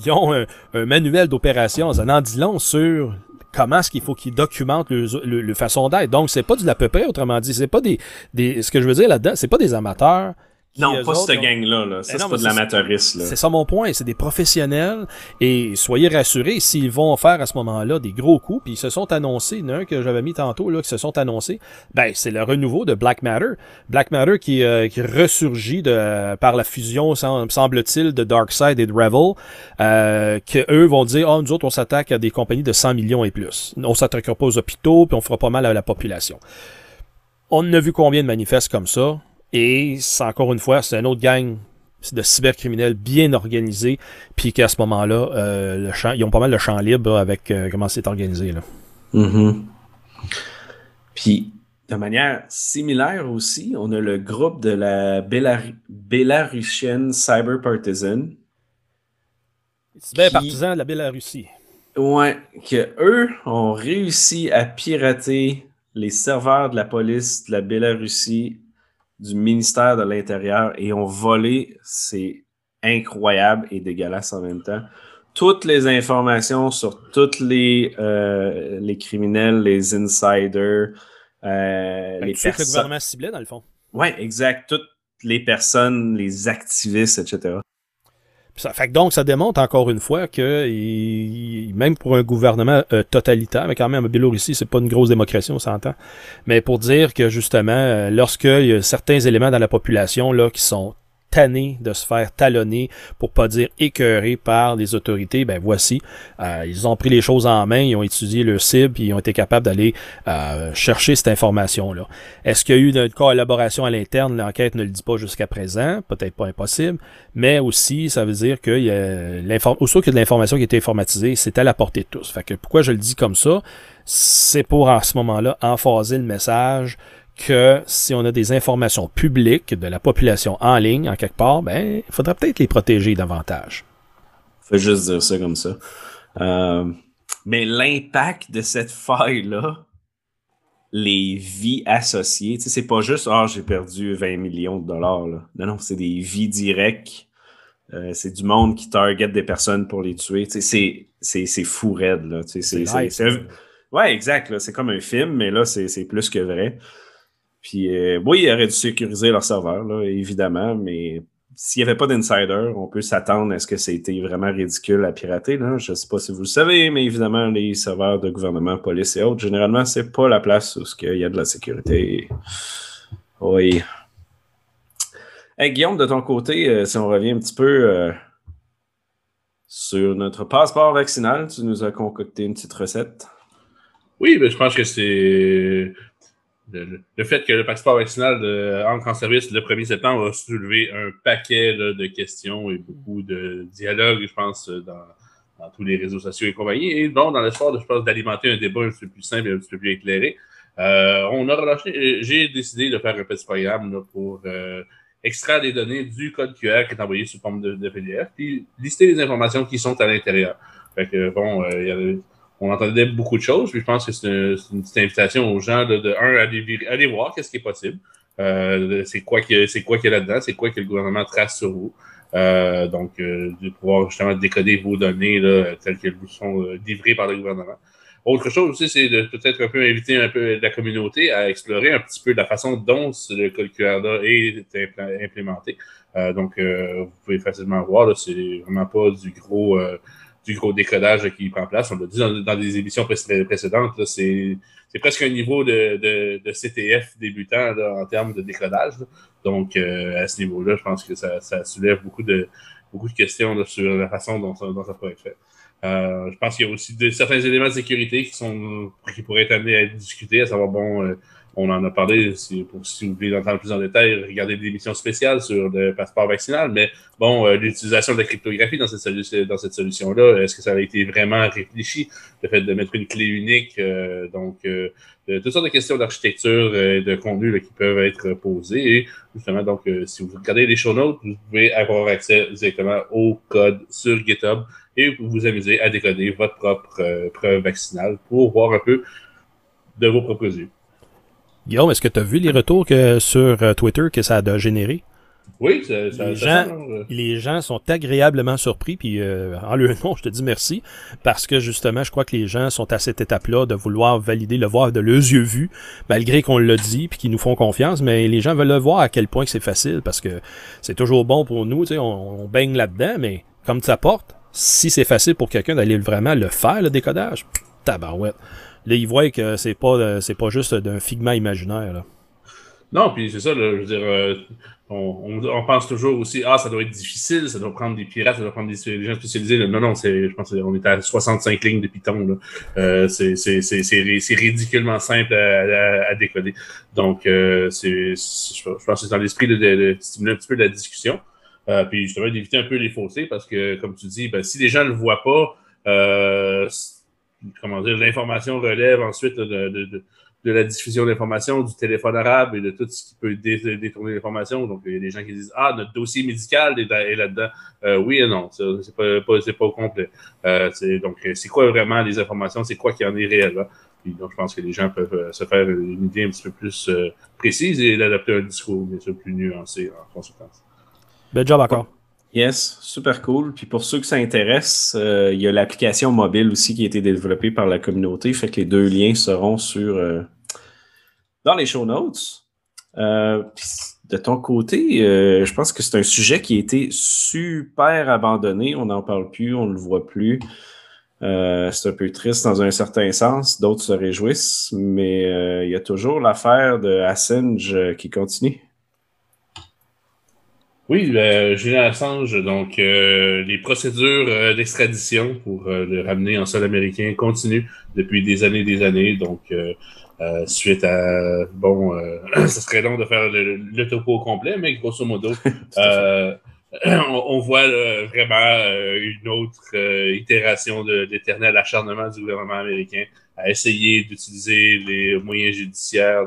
ils ont un, manuel d'opération, ça en dit long sur comment est-ce qu'il faut qu'ils documentent le, façon d'être. Donc, c'est pas du à peu près, autrement dit. C'est pas des, des, ce que je veux dire là-dedans, c'est pas des amateurs non, pas cette gang-là. Là. Ça, c'est pas de l'amateurisme. C'est ça mon point. C'est des professionnels. Et soyez rassurés, s'ils vont faire à ce moment-là des gros coups, puis ils se sont annoncés, il y en a un que j'avais mis tantôt, là, qui se sont annoncés, ben, c'est le renouveau de Black Matter. Black Matter qui, euh, qui ressurgit de, par la fusion, semble-t-il, de Darkseid et de Revel, euh, que eux vont dire, oh, nous autres, on s'attaque à des compagnies de 100 millions et plus. On s'attaquera pas aux hôpitaux, puis on fera pas mal à la population. On a vu combien de manifestes comme ça? Et c'est encore une fois, c'est un autre gang de cybercriminels bien organisés, puis qu'à ce moment-là, euh, le champ, ils ont pas mal de champ libre avec euh, comment c'est organisé. Là. Mm-hmm. Puis, de manière similaire aussi, on a le groupe de la Bélarusienne Cyber Partisan. Cyber partisan de la Bélarussie. Ouais, que eux ont réussi à pirater les serveurs de la police de la Bélarussie du ministère de l'Intérieur et ont volé, c'est incroyable et dégueulasse en même temps. Toutes les informations sur tous les, euh, les criminels, les insiders, euh, les personnes. que le gouvernement ciblait, dans le fond. Oui, exact. Toutes les personnes, les activistes, etc. Ça, fait donc, ça démontre encore une fois que même pour un gouvernement euh, totalitaire, mais quand même, Biélorussie, c'est pas une grosse démocratie, on s'entend. Mais pour dire que justement, euh, lorsqu'il y a certains éléments dans la population là qui sont tanné de se faire talonner, pour pas dire écœuré par les autorités, ben voici, euh, ils ont pris les choses en main, ils ont étudié leur cible, puis ils ont été capables d'aller euh, chercher cette information-là. Est-ce qu'il y a eu une collaboration à l'interne? L'enquête ne le dit pas jusqu'à présent, peut-être pas impossible, mais aussi, ça veut dire qu'il y a de l'information qui a été informatisée, c'est à la portée de tous. Fait que pourquoi je le dis comme ça? C'est pour, à ce moment-là, emphaser le message que si on a des informations publiques de la population en ligne, en quelque part, ben, il faudrait peut-être les protéger davantage. Faut juste dire ça comme ça. Euh, mais l'impact de cette faille-là, les vies associées, tu sais, c'est pas juste, ah, j'ai perdu 20 millions de dollars, là. Non, non, c'est des vies directes. Euh, c'est du monde qui target des personnes pour les tuer. Tu sais, c'est fou raide, là. Tu sais, c'est... Ouais, exact. C'est comme un film, mais là, c'est plus que vrai. Puis euh, oui, ils auraient dû sécuriser leur serveur, évidemment, mais s'il n'y avait pas d'insider, on peut s'attendre à ce que c'était vraiment ridicule à pirater. Je ne sais pas si vous le savez, mais évidemment, les serveurs de gouvernement, police et autres, généralement, c'est pas la place où il y a de la sécurité. Oui. Hey, Guillaume, de ton côté, euh, si on revient un petit peu euh, sur notre passeport vaccinal, tu nous as concocté une petite recette. Oui, ben, je pense que c'est le, fait que le passeport vaccinal entre en service le 1er septembre va soulever un paquet de questions et beaucoup de dialogues, je pense, dans, tous les réseaux sociaux et compagnie. Et bon, dans l'espoir, je pense, d'alimenter un débat un petit peu plus simple et un petit peu plus éclairé, euh, on a relâché, j'ai décidé de faire un petit programme pour euh, extraire des données du code QR qui est envoyé sous forme de, PDF, puis lister les informations qui sont à l'intérieur. Fait que, bon, euh, il y a on entendait beaucoup de choses. Puis je pense que c'est une, petite invitation aux gens de, un, à aller, voir qu'est-ce qui est possible. Euh, c'est quoi qu'il y a là-dedans, c'est quoi que le gouvernement trace sur vous. Euh, donc, euh, de pouvoir justement décoder vos données là, telles qu'elles vous sont livrées par le gouvernement. Autre chose aussi, c'est de peut-être un peu inviter un peu la communauté à explorer un petit peu la façon dont le code QR est implémenté. donc, vous pouvez facilement voir, c'est vraiment pas du gros du gros décodage qui prend place. On l'a dit dans, des émissions précédentes, c'est presque un niveau de, de, CTF débutant en termes de décodage. Donc, à ce niveau-là, je pense que ça, ça, soulève beaucoup de, beaucoup de questions sur la façon dont, dont ça pourrait être fait. Euh, je pense qu'il y a aussi de, certains éléments de sécurité qui sont qui pourraient être amenés à être discutés, à savoir, bon, euh, on en a parlé, si, pour, si vous voulez entendre plus en détail, regardez des émissions spéciales sur le passeport vaccinal, mais bon, euh, l'utilisation de la cryptographie dans cette, solution-là, est-ce que ça a été vraiment réfléchi, le fait de mettre une clé unique, donc toutes sortes de questions d'architecture et de contenu qui peuvent être posées, et justement, donc, si vous regardez les show notes, vous pouvez avoir accès directement au code sur GitHub, et vous vous amusez à décoder votre propre euh, preuve vaccinale pour voir un peu de vos propres yeux. Guillaume, est-ce que tu as vu les retours que, sur euh, Twitter que ça a généré? Oui, ça, les, gens, euh. les gens sont agréablement surpris, puis en le nom, je te dis merci, parce que justement, je crois que les gens sont à cette étape-là de vouloir valider, le voir de leurs yeux vus, malgré qu'on l'a dit, puis qu'ils nous font confiance, mais les gens veulent le voir à quel point c'est facile, parce que c'est toujours bon pour nous, tu sais, on, on baigne là-dedans, mais comme ça porte, si c'est facile pour quelqu'un d'aller vraiment le faire, le décodage, tabarouette. Là, ils voient que c'est pas, euh, c'est pas juste d'un figment imaginaire. Là. Non, puis c'est ça, je veux dire, euh, on, on, pense toujours aussi, ah, ça doit être difficile, ça doit prendre des pirates, ça doit prendre des, gens spécialisés. Non, non, c'est, je pense qu'on est à 65 lignes de Python. Là. Euh, c'est, ridiculement simple à, à, décoder. Donc, euh, c'est, je pense que c'est dans l'esprit de, de, de, stimuler un petit peu la discussion. Euh, puis justement, d'éviter un peu les fossés parce que, comme tu dis, ben, si les gens ne le voient pas, euh, comment dire, l'information relève ensuite de, de, de, de la diffusion d'informations, du téléphone arabe et de tout ce qui peut détourner l'information. Donc, il y a des gens qui disent Ah, notre dossier médical est, là-dedans. Euh, oui et non, c'est pas, pas, pas au complet. Euh, donc, c'est quoi vraiment les informations? C'est quoi qui en est réel? Puis, donc, je pense que les gens peuvent euh, se faire une idée un petit peu plus précise et d'adapter un discours bien sûr plus nuancé en conséquence. Bel job encore. Yes, super cool. Puis pour ceux que ça intéresse, euh, il y a l'application mobile aussi qui a été développée par la communauté. Fait que les deux liens seront sur euh, dans les show notes. Euh, de ton côté, je pense que c'est un sujet qui a été super abandonné. On n'en parle plus, on ne le voit plus. c'est un peu triste dans un certain sens. D'autres se réjouissent, mais il y a toujours l'affaire de Assange qui continue. Oui, euh, Julian Assange, donc euh, les procédures euh, d'extradition pour euh, le ramener en sol américain continuent depuis des années et des années. Donc, suite à bon, ce serait long de faire le, topo complet, mais grosso modo, on, voit vraiment une autre itération de l'éternel acharnement du gouvernement américain à essayer d'utiliser les moyens judiciaires.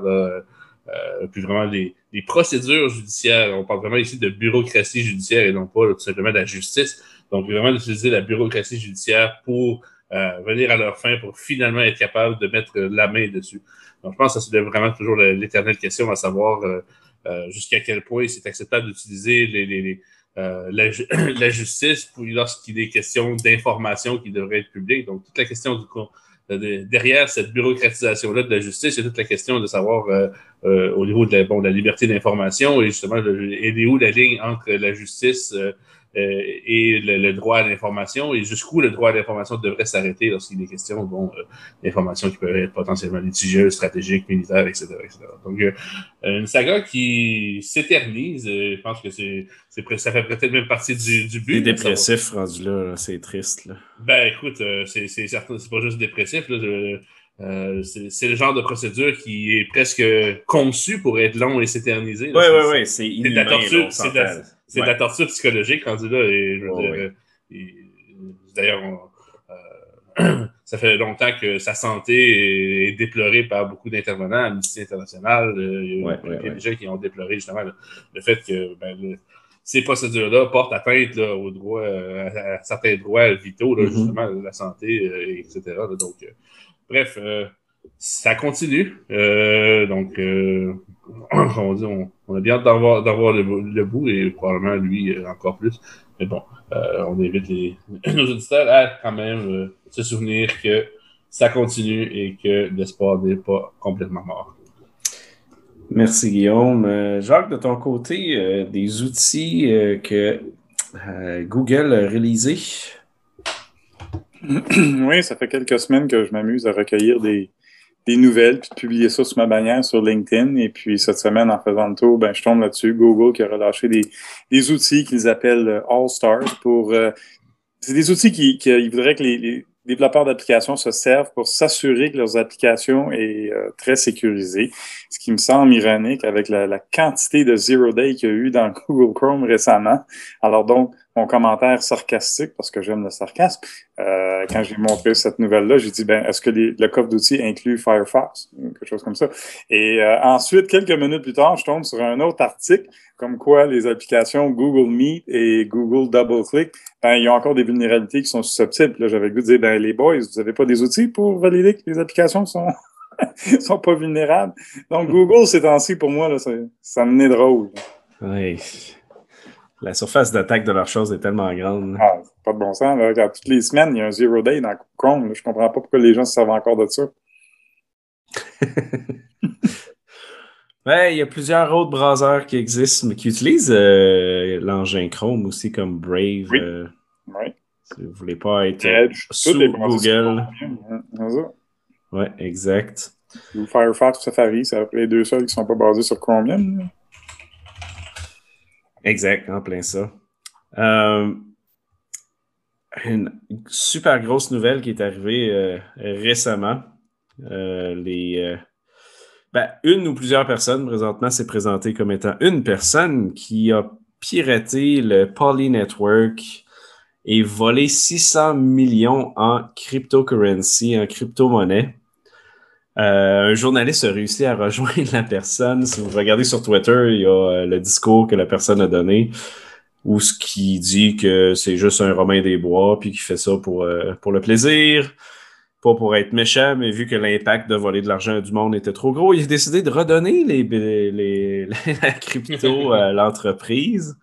puis vraiment les, les procédures judiciaires. On parle vraiment ici de bureaucratie judiciaire et non pas tout simplement de la justice. Donc, vraiment d'utiliser la bureaucratie judiciaire pour euh, venir à leur fin, pour finalement être capable de mettre la main dessus. Donc, je pense que ça soulève vraiment toujours l'éternelle question à savoir euh, euh, jusqu'à quel point c'est acceptable d'utiliser les, les, la, la, justice lorsqu'il est question d'informations qui devraient être publiques. Donc, toute la question du, derrière cette bureaucratisation-là de la justice, il y a toute la question de savoir euh, euh, au niveau de la, bon, la liberté d'information et justement, elle est où la ligne entre la justice euh, et le, droit à l'information et jusqu'où le droit à l'information devrait s'arrêter lorsqu'il est question bon, euh, d'informations qui peuvent être potentiellement litigieuses, stratégiques, militaires, etc. etc. Donc, euh, une saga qui s'éternise, je pense que c'est, ça fait peut-être même partie du, du but. C'est dépressif rendu là, c'est triste. Là. Ben écoute, c'est, c'est certain, c'est pas juste dépressif. Là, euh, c'est le genre de procédure qui est presque conçu pour être long et s'éterniser. Oui, oui, oui, c'est de la torture, c'est de, la torture psychologique rendu là. Et, euh, D'ailleurs, euh, ça fait longtemps que sa santé est, déplorée par beaucoup d'intervenants, Amnesty International. il y a, des gens qui ont déploré justement le, fait que ben, ces procédures-là portent atteinte là, aux droits, à, certains droits vitaux, là, mm-hmm. justement, la santé, etc. donc, Bref, euh, ça continue. Euh, donc, euh, on, dit, on, a bien hâte d'avoir, d'avoir le, bout et probablement lui encore plus. Mais bon, on invite les, nos auditeurs à quand même se souvenir que ça continue et que l'espoir n'est pas complètement mort. Merci Guillaume. Euh, Jacques, de ton côté, euh, des outils euh, que Google a réalisés? Oui, ça fait quelques semaines que je m'amuse à recueillir des, nouvelles puis de publier ça sur ma bannière sur LinkedIn. Et puis cette semaine, en faisant le tour, ben, je tombe là-dessus. Google qui a relâché des, outils qu'ils appellent All Stars pour. c'est des outils qui, qui voudraient que les développeurs d'applications se servent pour s'assurer que leurs applications est euh, très sécurisées. Ce qui me semble ironique avec la, la quantité de zero day qu'il y a eu dans Google Chrome récemment. Alors donc, mon commentaire sarcastique, parce que j'aime le sarcasme, euh, quand j'ai montré cette nouvelle-là, j'ai dit, ben, est-ce que le coffre d'outils inclut Firefox? Quelque chose comme ça. Et euh, ensuite, quelques minutes plus tard, je tombe sur un autre article comme quoi les applications Google Meet et Google DoubleClick, ben, ils ont encore des vulnérabilités qui sont susceptibles. Là, j'avais goût de dire, ben, les boys, vous n'avez pas des outils pour valider que les applications sont, sont pas vulnérables? Donc, Google, ces temps-ci, pour moi, là, ça, ça me drôle. Oui. La surface d'attaque de leur chose est tellement grande. Ah, pas de bon sens. Là. toutes les semaines, il y a un zero day dans Chrome. Je comprends pas pourquoi les gens se servent encore de ça. ouais, il y a plusieurs autres browsers qui existent, mais qui utilisent euh, l'engin Chrome aussi, comme Brave. Oui. Euh, si vous voulez pas être Edge, sous Google. Ouais, exact. Ou Firefox, Safari, c'est les deux seuls qui ne sont pas basés sur Chromium. Exact, en plein ça. Euh, une super grosse nouvelle qui est arrivée euh, récemment. Euh, les, ben, une ou plusieurs personnes, présentement, s'est présenté comme étant une personne qui a piraté le Poly Network et volé 600 millions en cryptocurrency, en crypto-monnaie. Euh, un journaliste a réussi à rejoindre la personne. Si vous regardez sur Twitter, il y a euh, le discours que la personne a donné, où ce qui dit que c'est juste un Romain des Bois, puis qu'il fait ça pour, euh, pour le plaisir, pas pour être méchant, mais vu que l'impact de voler de l'argent du monde était trop gros, il a décidé de redonner les, les, la crypto à l'entreprise.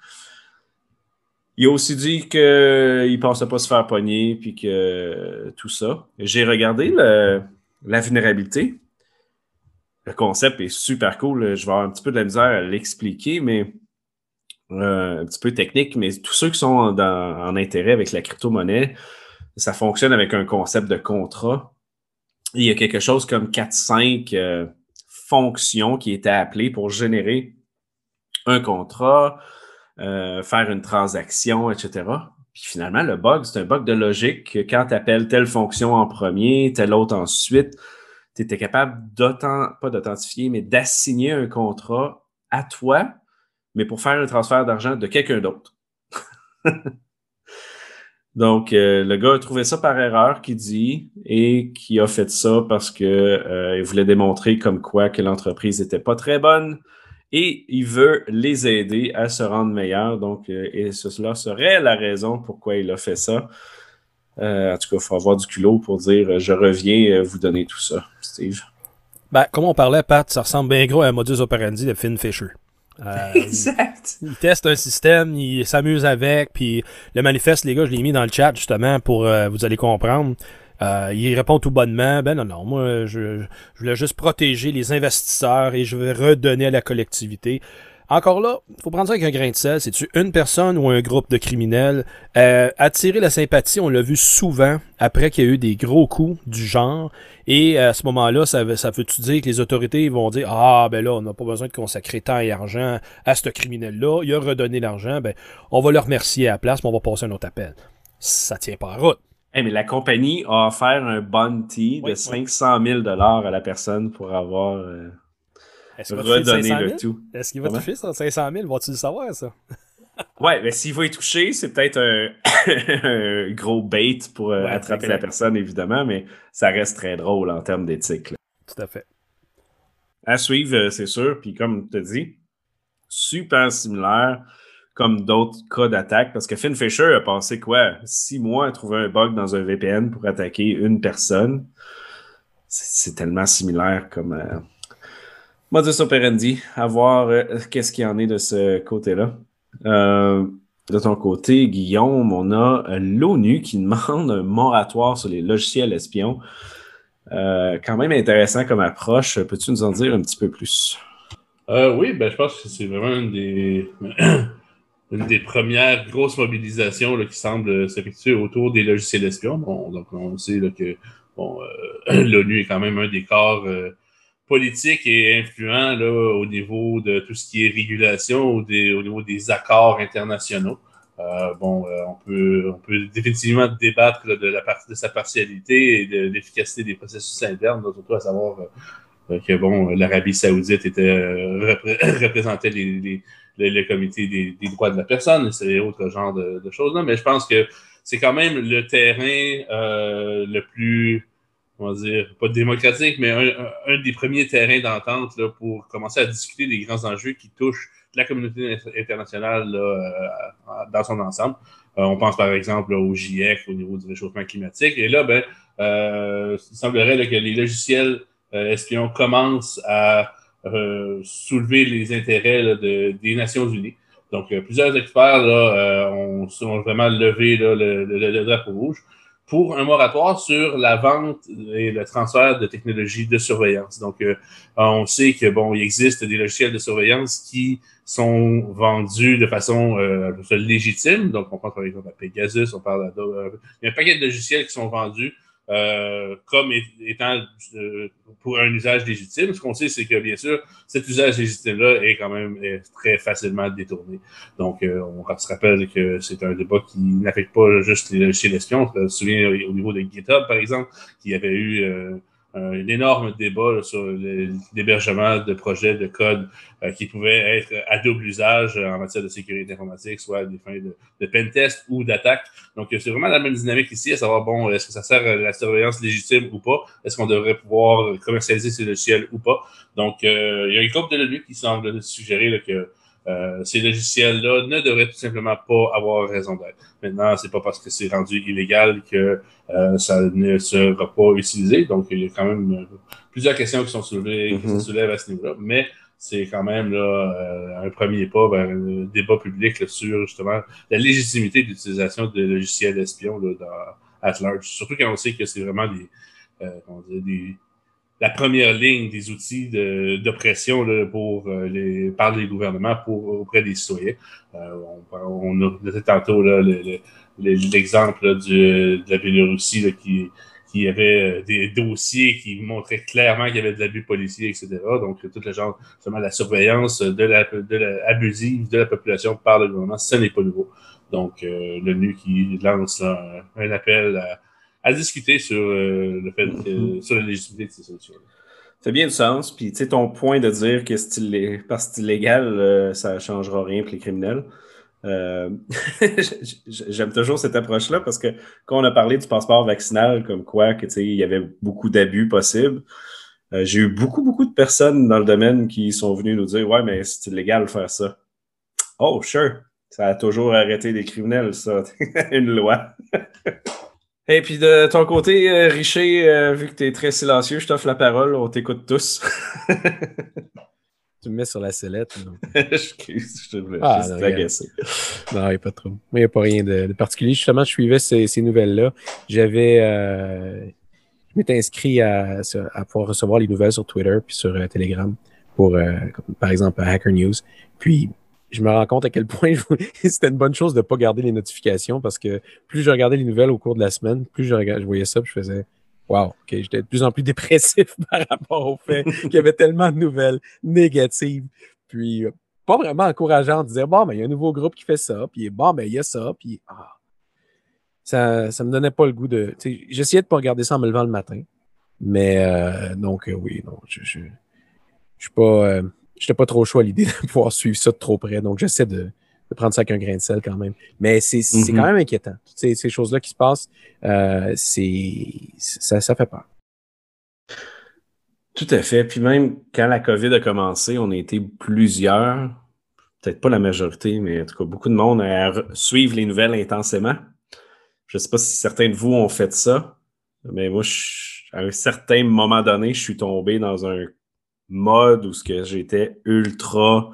Il a aussi dit qu'il ne pensait pas se faire pogner, puis que tout ça. J'ai regardé le la vulnérabilité, le concept est super cool. Je vais avoir un petit peu de la misère à l'expliquer, mais euh, un petit peu technique, mais tous ceux qui sont en intérêt avec la crypto-monnaie, ça fonctionne avec un concept de contrat. il y a quelque chose comme 4-5 euh, fonctions qui étaient appelées pour générer un contrat, euh, faire une transaction, etc. Puis finalement, le bug, c'est un bug de logique. Quand tu appelles telle fonction en premier, telle autre ensuite, tu étais capable pas d'authentifier, mais d'assigner un contrat à toi, mais pour faire un transfert d'argent de quelqu'un d'autre. Donc, euh, le gars a trouvé ça par erreur, qui dit, et qui a fait ça parce qu'il euh, voulait démontrer comme quoi que l'entreprise n'était pas très bonne et il veut les aider à se rendre meilleurs. Donc, euh, et cela serait la raison pourquoi il a fait ça. Euh, en tout cas, il faut avoir du culot pour dire euh, je reviens vous donner tout ça, Steve. Ben, comme on parlait, Pat, ça ressemble bien gros à un modus operandi de Finn Fisher. exact. Il, teste un système, il s'amuse avec, puis le manifeste, les gars, je l'ai mis dans le chat justement pour vous allez comprendre. Euh, il répond tout bonnement. Ben non, non, moi, je, voulais juste protéger les investisseurs et je vais redonner à la collectivité. Encore là, faut prendre ça avec un grain de sel. C'est-tu une personne ou un groupe de criminels? Euh, attirer la sympathie, on l'a vu souvent après qu'il y a eu des gros coups du genre. Et à ce moment-là, ça, ça veut-tu dire que les autorités vont dire Ah, ben là, on n'a pas besoin de consacrer temps et argent à ce criminel-là. Il a redonné l'argent. Ben, on va le remercier à la place, mais on va passer un autre appel. Ça tient pas en route mais la compagnie a offert un bounty de 500 000 à la personne pour avoir euh, redonné le tout. Est-ce qu'il va toucher ça, 500 000? Vas-tu le savoir, ça? ouais, mais s'il va y toucher, c'est peut-être un, gros bait pour euh, attraper la personne, évidemment, mais ça reste très drôle en termes d'éthique. Tout à fait. À suivre, euh, c'est sûr. Puis comme tu as dit, super similaire comme d'autres cas d'attaque, parce que Finn Fisher a passé quoi? Six mois à trouver un bug dans un VPN pour attaquer une personne. C'est tellement similaire comme euh, modus operandi. À voir euh, qu'est-ce qu'il y en est de ce côté-là. Euh, de ton côté, Guillaume, on a l'ONU qui demande un moratoire sur les logiciels espions. quand même intéressant comme approche. Peux-tu nous en dire un petit peu plus? oui, ben, je pense que c'est vraiment une des, une des premières grosses mobilisations qui semble s'effectuer autour des logiciels espions. donc, on sait que l'ONU est quand même un des corps politique et influent là, au niveau de tout ce qui est régulation ou des, au niveau des accords internationaux. Euh, bon, euh, on, peut, on peut définitivement débattre de, la partie de sa partialité et de, l'efficacité des processus internes, surtout à savoir euh, que bon, l'Arabie Saoudite était représentait les, les, le comité des, droits de la personne, et c'est autre genre de, de choses là. Mais je pense que c'est quand même le terrain le plus va dire, pas démocratique, mais un, des premiers terrains d'entente pour commencer à discuter des grands enjeux qui touchent la communauté internationale euh, dans son ensemble. Euh, on pense par exemple au GIEC au niveau du réchauffement climatique. Et là, ben, euh, il semblerait que les logiciels espions commencent à soulever les intérêts des Nations Unies. Donc, plusieurs experts là, ont, vraiment levé le, drapeau rouge pour un moratoire sur la vente et le transfert de technologies de surveillance. Donc, euh, on sait que bon, il existe des logiciels de surveillance qui sont vendus de façon euh, légitime. Donc, on pense par exemple à Pegasus, on parle euh, il y a un paquet de logiciels qui sont vendus euh, comme étant euh, pour un usage légitime. Ce qu'on sait, c'est que bien sûr, cet usage légitime-là est quand même très facilement détourné. Donc, euh, on se rappelle que c'est un débat qui n'affecte pas juste les logiciels espions. Je me souviens au niveau de GitHub, par exemple, qui avait eu un énorme débat sur l'hébergement de projets de code euh, qui pouvaient être à double usage en matière de sécurité informatique, soit des fins de, de pentest ou d'attaque. Donc, c'est vraiment la même dynamique ici, à savoir, bon, est-ce que ça sert à la surveillance légitime ou pas? Est-ce qu'on devrait pouvoir commercialiser ces logiciels ou pas? Donc, euh, il y a une groupe de l'ONU qui semble suggérer que euh, ces logiciels-là ne devraient tout simplement pas avoir raison d'être. Maintenant, c'est pas parce que c'est rendu illégal que euh, ça ne sera pas utilisé. Donc, il y a quand même euh, plusieurs questions qui sont soulevées, qui se mm-hmm. soulèvent à ce niveau-là. Mais c'est quand même là, un premier pas vers un débat public sur justement la légitimité d'utilisation de logiciels espions là, dans, at large. Surtout quand on sait que c'est vraiment des, des la première ligne des outils d'oppression pour euh, les, par les gouvernements pour, auprès des citoyens. Euh, on, on, a tantôt l'exemple de la Biélorussie qui, qui avait euh, des dossiers qui montraient clairement qu'il y avait de l'abus policier, etc. Donc, tout le genre, justement, la surveillance de la, de la, abusive de la population par le gouvernement, ce n'est pas nouveau. Donc, euh, l'ONU qui lance un appel à à discuter sur euh, le fait mm-hmm. sur la légitimité de ces solutions. Ça fait bien du sens. Puis, tu sais, ton point de dire que c'est parce que c'est illégal, euh, ça ne changera rien pour les criminels. Euh, j'aime toujours cette approche-là parce que quand on a parlé du passeport vaccinal, comme quoi que, il y avait beaucoup d'abus possibles, j'ai eu beaucoup, beaucoup de personnes dans le domaine qui sont venues nous dire Ouais, mais c'est illégal de faire ça. Oh, sure. Ça a toujours arrêté des criminels, ça. Une loi. Et puis de ton côté, euh, Richer, euh, vu que tu es très silencieux, je t'offre la parole, on t'écoute tous. tu me mets sur la sellette. Excuse, je te voulais ah, juste t'agacer. Non, il n'y a pas de trouble. Il n'y a pas rien de, particulier. Justement, je suivais ces, nouvelles-là. J'avais. Euh, je m'étais inscrit à, à, pouvoir recevoir les nouvelles sur Twitter puis sur Telegram pour, par exemple, Hacker News. Puis je me rends compte à quel point c'était une bonne chose de ne pas garder les notifications parce que plus je regardais les nouvelles au cours de la semaine, plus je, voyais ça, puis je faisais Wow, ok, j'étais de plus en plus dépressif par rapport au fait qu'il y avait tellement de nouvelles négatives. Puis euh, pas vraiment encourageant de dire Bon, mais il y a un nouveau groupe qui fait ça, puis bon, mais il y a ça, puis ah, ça, ça me donnait pas le goût de. J'essayais de pas regarder ça en me levant le matin. Mais euh, donc euh, oui, non, je, je, je suis pas n'étais pas trop chaud à l'idée de pouvoir suivre ça de trop près. Donc, j'essaie de, prendre ça avec un grain de sel quand même. Mais c'est mm-hmm. quand même inquiétant. Toutes ces, choses-là qui se passent, euh, ça, ça fait peur. Tout à fait. Puis même quand la COVID a commencé, on a été plusieurs, peut-être pas la majorité, mais en tout cas beaucoup de monde à suivre les nouvelles intensément. Je ne sais pas si certains de vous ont fait ça, mais moi, à un certain moment donné, je suis tombé dans un mode où ce que j'étais ultra,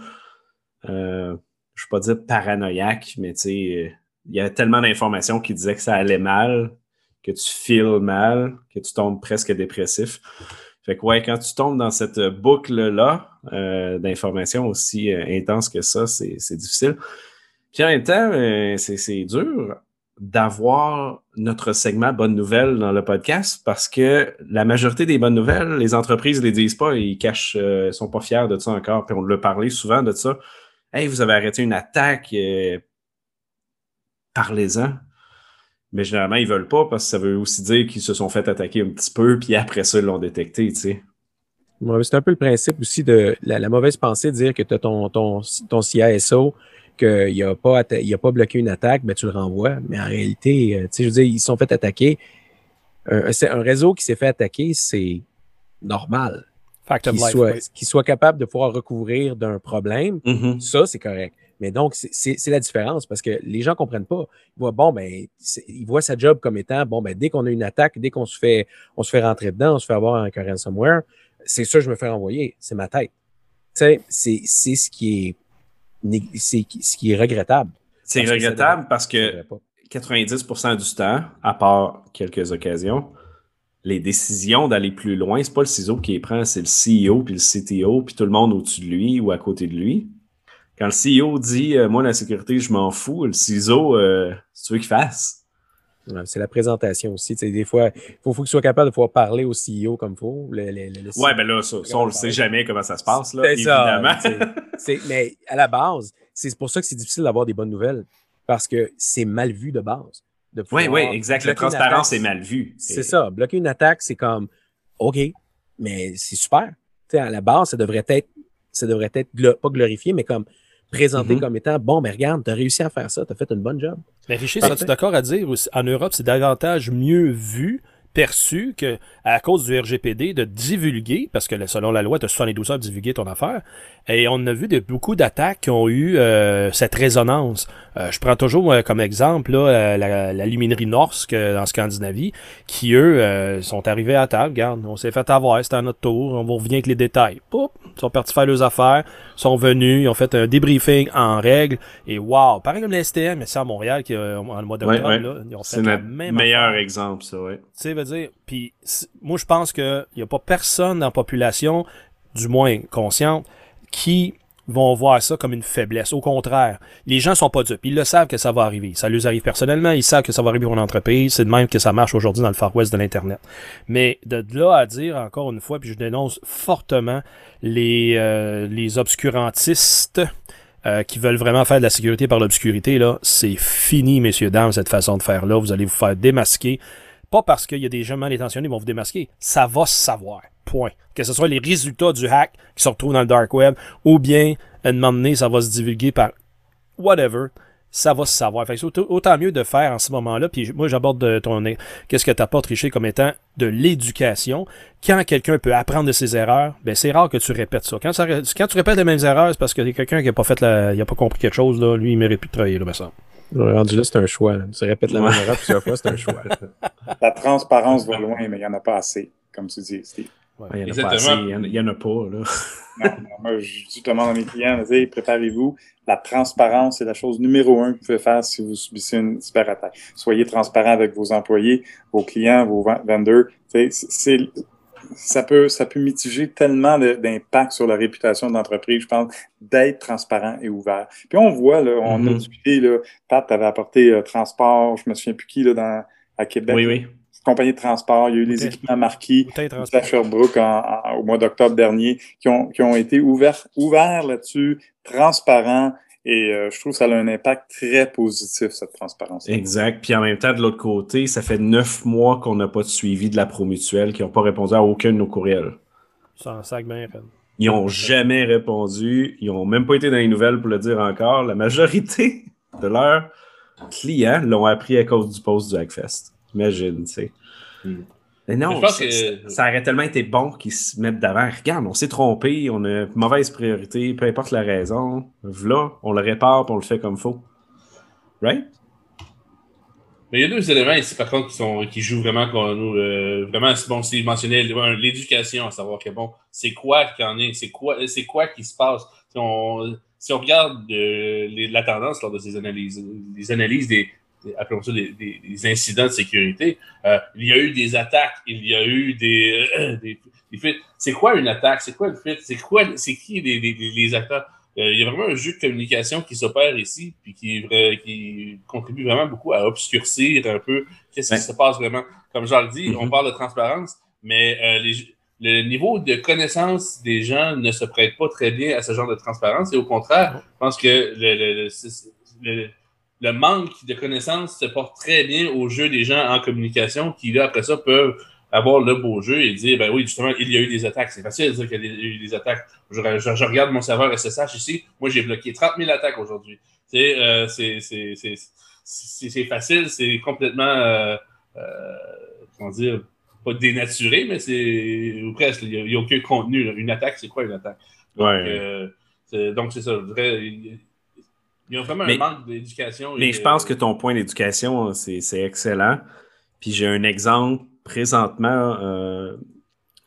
euh, je ne pas dire paranoïaque, mais tu il y a tellement d'informations qui disaient que ça allait mal, que tu files mal, que tu tombes presque dépressif. Fait que ouais, quand tu tombes dans cette boucle-là euh, d'informations aussi euh, intense que ça, c'est difficile. Puis en même temps, euh, c'est dur d'avoir notre segment Bonnes nouvelles dans le podcast parce que la majorité des bonnes nouvelles, les entreprises ne les disent pas, ils cachent, ils sont pas fiers de ça encore. Puis on l'a parlé souvent de ça. Hey, vous avez arrêté une attaque, parlez-en. Mais généralement, ils veulent pas parce que ça veut aussi dire qu'ils se sont fait attaquer un petit peu, puis après ça, ils l'ont détecté, tu sais. c'est un peu le principe aussi de la, mauvaise pensée de dire que tu as ton, ton, ton CISO, qu'il n'a pas, a pas bloqué une attaque, ben tu le renvoies. Mais en réalité, euh, tu sais, je veux dire, ils se sont fait attaquer. Un, un réseau qui s'est fait attaquer, c'est normal. Qu'il soit, soit, capable de pouvoir recouvrir d'un problème, mm-hmm. ça, c'est correct. Mais donc, c'est la différence parce que les gens ne comprennent pas. Ils voient, bon, ben, ils voient sa job comme étant, bon, ben, dès qu'on a une attaque, dès qu'on se fait, on se fait rentrer dedans, on se fait avoir un current somewhere, c'est ça que je me fais renvoyer. C'est ma tête. Tu sais, c'est ce qui est, c'est ce qui est regrettable. C'est regrettable parce que 90% du temps, à part quelques occasions, les décisions d'aller plus loin, c'est pas le ciseau qui les prend, c'est le CEO puis le CTO puis tout le monde au-dessus de lui ou à côté de lui. Quand le CEO dit euh, Moi, la sécurité, je m'en fous, le ciseau, euh, tu veux qu'il fasse. C'est la présentation aussi. des fois, il faut, faut qu'il soit capable de pouvoir parler au CEO comme il faut. Le, ouais, ben là, ça, on ne sait jamais comment ça se passe, là, évidemment. mais à la base, c'est pour ça que c'est difficile d'avoir des bonnes nouvelles. Parce que c'est mal vu de base. Oui, oui, exact. La transparence est mal vue. C'est ça. Bloquer une attaque, c'est comme OK, mais c'est super. à la base, ça devrait être, ça devrait être pas glorifié, mais comme présenté mm-hmm. comme étant bon, mais regarde, tu as réussi à faire ça, tu as fait une bonne job. Mais Richie, serais-tu d'accord à dire en Europe, c'est davantage mieux vu perçu que à cause du RGPD de divulguer, parce que selon la loi, tu as 72 heures de divulguer ton affaire, et on a vu de, beaucoup d'attaques qui ont eu euh, cette résonance. Euh, je prends toujours euh, comme exemple là, la, la, luminerie Norsk en Scandinavie, qui eux sont arrivés à table, regarde, on s'est fait avoir, c'était à notre tour, on vous revient avec les détails. Poup, ils sont partis faire leurs affaires, sont venus, ils ont fait un débriefing en règle, et wow, pareil comme l'STM, mais c'est à Montréal, qui, en le mois d'octobre, ils ont fait le meilleur exemple, ça, ouais. Dire, puis moi je pense qu'il n'y a pas personne dans la population, du moins consciente, qui vont voir ça comme une faiblesse. Au contraire, les gens sont pas dupes. Ils le savent que ça va arriver. Ça leur arrive personnellement. Ils savent que ça va arriver pour une entreprise. C'est de même que ça marche aujourd'hui dans le Far West de l'Internet. Mais de là à dire, encore une fois, puis je dénonce fortement les, euh, les obscurantistes euh, qui veulent vraiment faire de la sécurité par l'obscurité, là, c'est fini, messieurs, dames, cette façon de faire là. Vous allez vous faire démasquer. Pas parce qu'il y a des gens mal intentionnés qui vont vous démasquer. Ça va se savoir. Point. Que ce soit les résultats du hack qui se retrouvent dans le dark web ou bien, à un moment donné, ça va se divulguer par whatever. Ça va se savoir. Fait autant mieux de faire en ce moment-là. Puis moi, j'aborde ton. Qu'est-ce que tu apportes, Richer, comme étant de l'éducation. Quand quelqu'un peut apprendre de ses erreurs, ben c'est rare que tu répètes ça. Quand, tu répètes les mêmes erreurs, c'est parce que quelqu'un qui n'a pas fait la, il a pas compris quelque chose, là, lui, il mérite plus de travailler, là, me semble. Rendu là, c'est un choix. Tu répètes la même erreur plusieurs fois, c'est un choix. La transparence va loin, mais il n'y en a pas assez, comme tu dis, Steve. il n'y en, a pas assez, il y en a pas. Là. non, moi, je dis tout le monde à mes clients, préparez-vous. La transparence est la chose numéro un que vous pouvez faire si vous subissez une cyberattaque. Soyez transparent avec vos employés, vos clients, vos vendeurs. C'est ça peut, ça peut mitiger tellement d'impact sur la réputation de l'entreprise, je pense, d'être transparent et ouvert. Puis on voit, là, on a mm-hmm. discuté, là, Pat avait apporté euh, transport, je me souviens plus qui, là, dans, à Québec. Oui, oui. Compagnie de transport, il y a eu les équipements marquis à Sherbrooke au mois d'octobre dernier qui ont, qui ont été ouverts, ouverts là-dessus, transparents, et euh, je trouve que ça a un impact très positif, cette transparence. Exact. Puis en même temps, de l'autre côté, ça fait neuf mois qu'on n'a pas de suivi de la promutuelle, qui n'ont pas répondu à aucun de nos courriels. Ça sac bien, Ils n'ont jamais répondu. Ils n'ont même pas été dans les nouvelles pour le dire encore. La majorité de leurs clients l'ont appris à cause du post du Hackfest. Imagine, tu sais. Hmm. Mais non, ça, aurait tellement été bon qu'ils se mettent d'avant. Regarde, on s'est trompé, on a mauvaise priorité, peu importe la raison. Là, on le répare et on le fait comme il faut. Right? Mais il y a deux éléments ici, par contre, qui, sont, qui jouent vraiment nous. Euh, vraiment, bon, c'est mentionné l'éducation, à savoir que bon, c'est quoi qu'il en est, c'est quoi, c'est quoi qui se passe. Si on, si on regarde euh, la tendance lors de ces analyses, les analyses des, appelons ça des, incidents de sécurité. Euh, il y a eu des attaques, il y a eu des, des, C'est quoi une attaque? C'est quoi le fait? C'est quoi, c'est qui les, les, acteurs? Euh, il y a vraiment un jeu de communication qui s'opère ici, puis qui, qui contribue vraiment beaucoup à obscurcir un peu qu'est-ce qui se passe vraiment. Comme je le dis, on mm-hmm. parle de transparence, mais euh, les, le niveau de connaissance des gens ne se prête pas très bien à ce genre de transparence. Et au contraire, je pense que le, le, le, manque de connaissances se porte très bien au jeu des gens en communication qui, là, après ça, peuvent avoir le beau jeu et dire, ben oui, justement, il y a eu des attaques. C'est facile de dire qu'il y a eu des attaques. Je, je, regarde mon serveur SSH ici. Moi, j'ai bloqué 30 000 attaques aujourd'hui. Euh, c'est facile, c'est complètement, euh, euh, comment dire, pas dénaturé, mais c'est presque. Il n'y a, aucun contenu. Une attaque, c'est quoi une attaque? Donc, euh, c'est ça. Y a vraiment un manque d'éducation. Mais je pense que ton point d'éducation, c'est excellent. Puis j'ai un exemple présentement. Euh,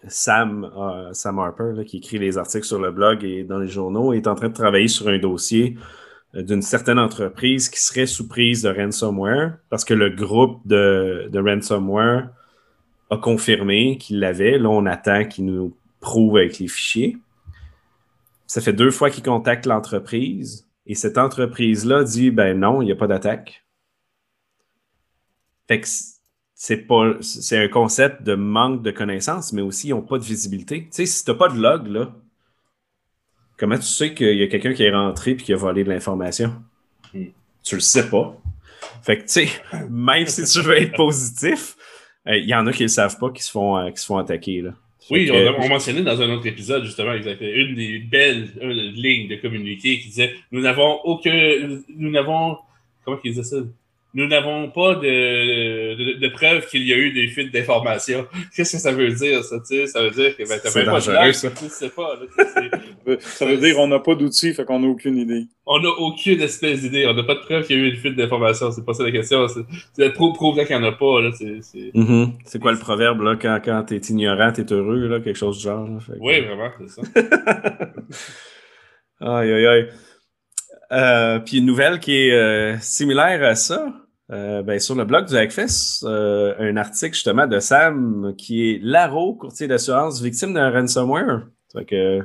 Sam, euh, Sam Harper, qui écrit les articles sur le blog et dans les journaux, est en train de travailler sur un dossier d'une certaine entreprise qui serait sous prise de ransomware parce que le groupe de, de ransomware a confirmé qu'il l'avait. Là, on attend qu'il nous prouve avec les fichiers. Ça fait deux fois qu'il contacte l'entreprise et cette entreprise-là dit ben non, il n'y a pas d'attaque. Fait que c'est pas c'est un concept de manque de connaissances, mais aussi ils n'ont pas de visibilité. Tu sais, si tu n'as pas de log, là, comment tu sais qu'il y a quelqu'un qui est rentré et qui a volé de l'information? Hmm. Tu le sais pas. Fait que, tu sais, même si tu veux être positif, il euh, y en a qui ne le savent pas, qui se font, euh, qui se font attaquer. Là. Oui, on, on, mentionnait dans un autre épisode, justement, exactement, une des belles lignes de communiqué qui disait Nous n'avons aucun. Nous n'avons. Comment qu'ils disaient ça? Nous n'avons pas de, de, preuves qu'il y a eu des fuites d'informations. Qu'est-ce que ça veut dire, ça? Ça veut dire que ben, t'as même pas de lac, ça. sais pas. ça veut dire qu'on n'a pas d'outils, fait qu'on n'a aucune idée. On n'a aucune espèce d'idée. On n'a pas de preuve qu'il y a eu une fuite d'informations. C'est pas ça la question. C'est prouve, prouve qu'il n'y en a pas. Mm-hmm. C'est quoi le proverbe, là? Quand, quand t'es ignorant, t'es heureux, là? Quelque chose du genre. oui, vraiment, c'est ça. aïe, aïe, aïe. Euh, puis une nouvelle qui est euh, similaire à ça, euh, ben, sur le blog du Hackfest, un article justement de Sam qui est Laro, courtier d'assurance victime d'un ransomware. que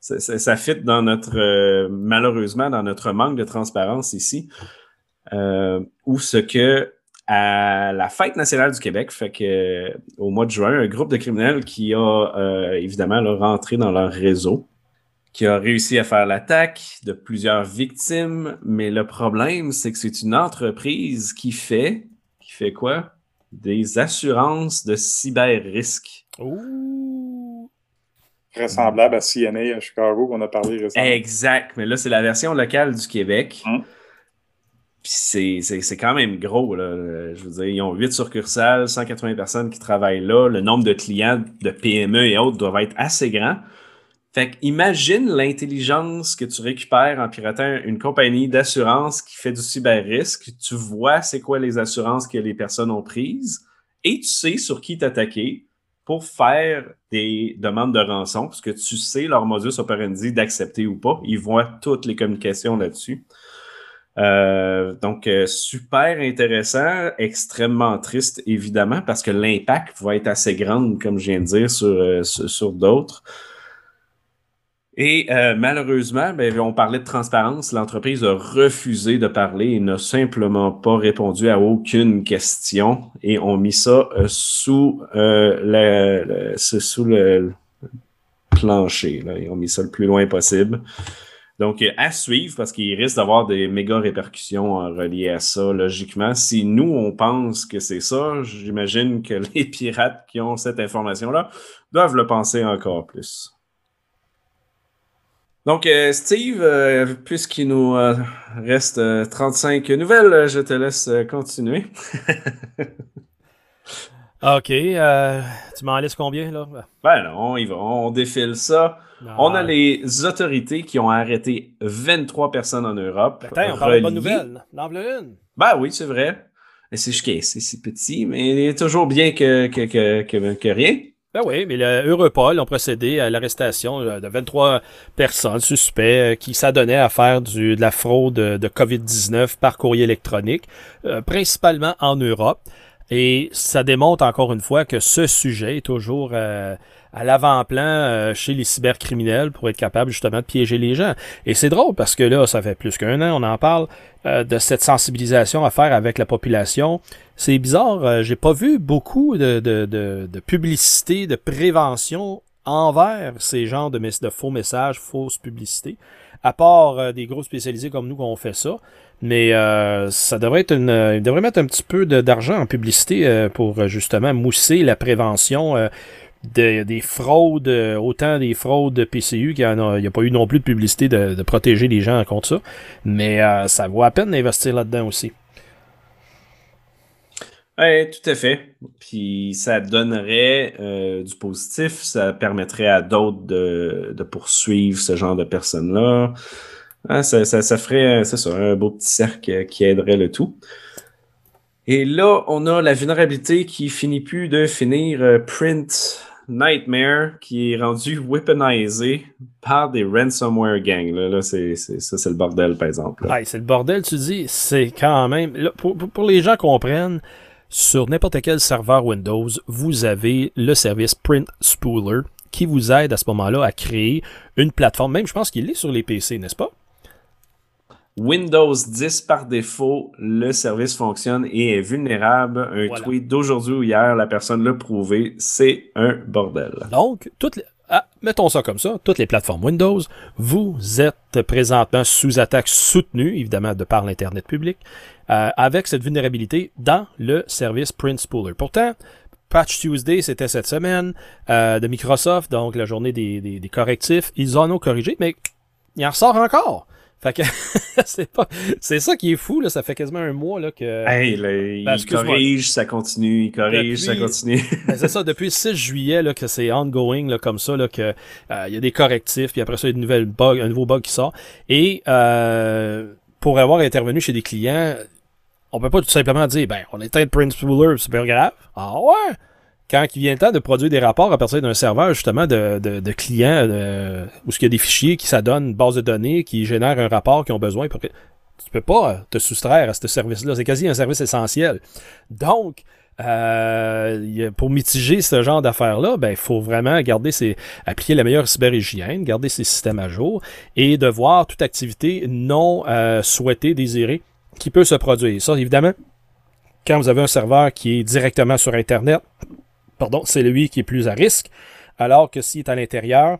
ça, fit dans notre, malheureusement, dans notre manque de transparence ici, où ce que à la fête nationale du Québec, fait que au mois de juin, un groupe de criminels qui a évidemment rentré dans leur réseau qui a réussi à faire l'attaque de plusieurs victimes, mais le problème, c'est que c'est une entreprise qui fait, qui fait quoi? Des assurances de cyber-risque. Ressemblable à CNA à Chicago qu'on a parlé récemment. Exact, mais là, c'est la version locale du Québec. Hum. Puis c'est quand même gros. Là. Je veux dire, ils ont 8 succursales, 180 personnes qui travaillent là. Le nombre de clients de PME et autres doivent être assez grand. Fait imagine l'intelligence que tu récupères en piratant une compagnie d'assurance qui fait du cyber-risque. Tu vois c'est quoi les assurances que les personnes ont prises et tu sais sur qui t'attaquer pour faire des demandes de rançon parce que tu sais leur modus operandi d'accepter ou pas. Ils voient toutes les communications là-dessus. Euh, donc, euh, super intéressant, extrêmement triste, évidemment, parce que l'impact va être assez grand, comme je viens de dire, sur, euh, sur d'autres. Et euh, malheureusement, ben, on parlait de transparence, l'entreprise a refusé de parler et n'a simplement pas répondu à aucune question et ont mis ça euh, sous, euh, le, sous le plancher. Là. Ils ont mis ça le plus loin possible. Donc, à suivre parce qu'il risque d'avoir des méga répercussions reliées à ça, logiquement. Si nous, on pense que c'est ça, j'imagine que les pirates qui ont cette information-là doivent le penser encore plus. Donc, euh, Steve, euh, puisqu'il nous euh, reste 35 nouvelles, je te laisse continuer. OK. tu m'en laisses combien, là? Ben non, on y va. On défile ça. On a les autorités qui ont arrêté 23 personnes en Europe. Attends, on parle de bonne nouvelle. une. Ben oui, c'est vrai. C'est c'est petit, mais il est toujours bien que, que, que, que rien. Ben oui, mais Europol ont procédé à l'arrestation de 23 personnes suspects qui s'adonnaient à faire du, de la fraude de COVID-19 par courrier électronique, principalement en Europe. Et ça démontre encore une fois que ce sujet est toujours euh, à l'avant-plan euh, chez les cybercriminels pour être capable justement de piéger les gens. Et c'est drôle parce que là, ça fait plus qu'un an, on en parle euh, de cette sensibilisation à faire avec la population. C'est bizarre, j'ai pas vu beaucoup de, publicité, de prévention envers ces genres de, faux messages, fausses publicités à part des gros spécialisés comme nous qui ont fait ça. Mais euh, ça devrait être une. Euh, il devrait mettre un petit peu d'argent en publicité euh, pour justement mousser la prévention des fraudes, autant des fraudes PCU qu'il n'y a, pas eu non plus de publicité de, protéger les gens contre ça. Mais ça vaut à peine d'investir là-dedans aussi. Oui, tout à fait. Puis ça donnerait du positif, ça permettrait à d'autres de, de, poursuivre ce genre de personnes-là. Ah, ça, ça, ferait, ça, un beau petit cercle qui aiderait le tout. Et là, on a la vulnérabilité qui finit plus de finir euh, Print Nightmare qui est rendu weaponisé par des ransomware gangs. Ça, c'est le bordel, par exemple. c'est le bordel, tu dis. C'est quand même. pour, les gens comprennent, sur n'importe quel serveur Windows, vous avez le service Print Spooler qui vous aide à ce moment-là à créer une plateforme. Même, je pense qu'il est sur les PC, n'est-ce pas? Windows 10 par défaut, le service fonctionne et est vulnérable. Un tweet d'aujourd'hui ou hier, la personne l'a prouvé, c'est un bordel. Donc, toutes les... Ah, mettons ça comme ça, toutes les plateformes Windows, vous êtes présentement sous attaque soutenue, évidemment de par l'Internet public, euh, avec cette vulnérabilité dans le service Print Spooler. Pourtant, Patch Tuesday, c'était cette semaine euh, de Microsoft, donc la journée des, des correctifs. Ils en ont corrigé, mais il en ressort encore. Fait que c'est pas c'est ça qui est fou là, ça fait quasiment un mois là que hey, il ben, corrige, ça continue, il corrige, ça continue. ben, c'est ça depuis le 6 juillet là que c'est ongoing là comme ça là que euh, il y a des correctifs puis après ça il y a une nouvelle bug, un nouveau bug qui sort et euh, pour avoir intervenu chez des clients, on peut pas tout simplement dire ben on éteint Prince Spooler, c'est pas grave. Ah ouais quand il vient le temps de produire des rapports à partir d'un serveur justement de, de, clients de, où il y a des fichiers qui s'adonnent une base de données qui génèrent un rapport qu'ils ont besoin pour que tu peux pas te soustraire à ce service-là. C'est quasi un service essentiel. Donc, euh, pour mitiger ce genre d'affaires-là, ben, il faut vraiment garder ses, appliquer la meilleure cyberhygiène, garder ses systèmes à jour et de voir toute activité non euh, souhaitée, désirée qui peut se produire. Ça, évidemment, quand vous avez un serveur qui est directement sur Internet, pardon, c'est lui qui est plus à risque. Alors que s'il est à l'intérieur,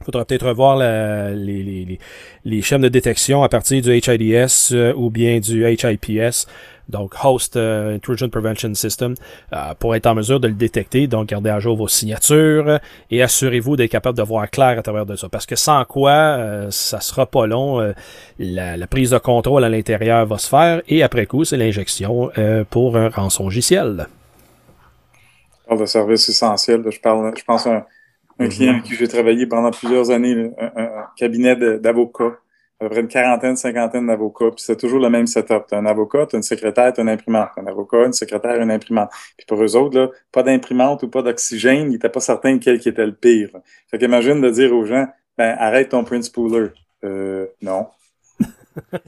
il faudra peut-être revoir les, les, chaînes de détection à partir du HIDS euh, ou bien du HIPS, donc Host euh, Intrusion Prevention System, euh, pour être en mesure de le détecter. Donc, gardez à jour vos signatures et assurez-vous d'être capable de voir clair à travers de ça. Parce que sans quoi, ça sera pas long. La, la, prise de contrôle à l'intérieur va se faire et après coup, c'est l'injection pour un rançongiciel parle de services essentiels. Je, parle, je pense à un, mhm. client avec qui j'ai travaillé pendant plusieurs années, un, cabinet d'avocats, à peu près une quarantaine, cinquantaine d'avocats, puis c'est toujours le même setup. Tu as un avocat, tu as une secrétaire, tu as une imprimante. Un avocat, une secrétaire, une imprimante. Puis pour eux autres, là, pas d'imprimante ou pas d'oxygène, ils n'étaient pas certains quel qui était le pire. Fait qu'imagine de dire aux gens, ben arrête ton print spooler. Euh, non.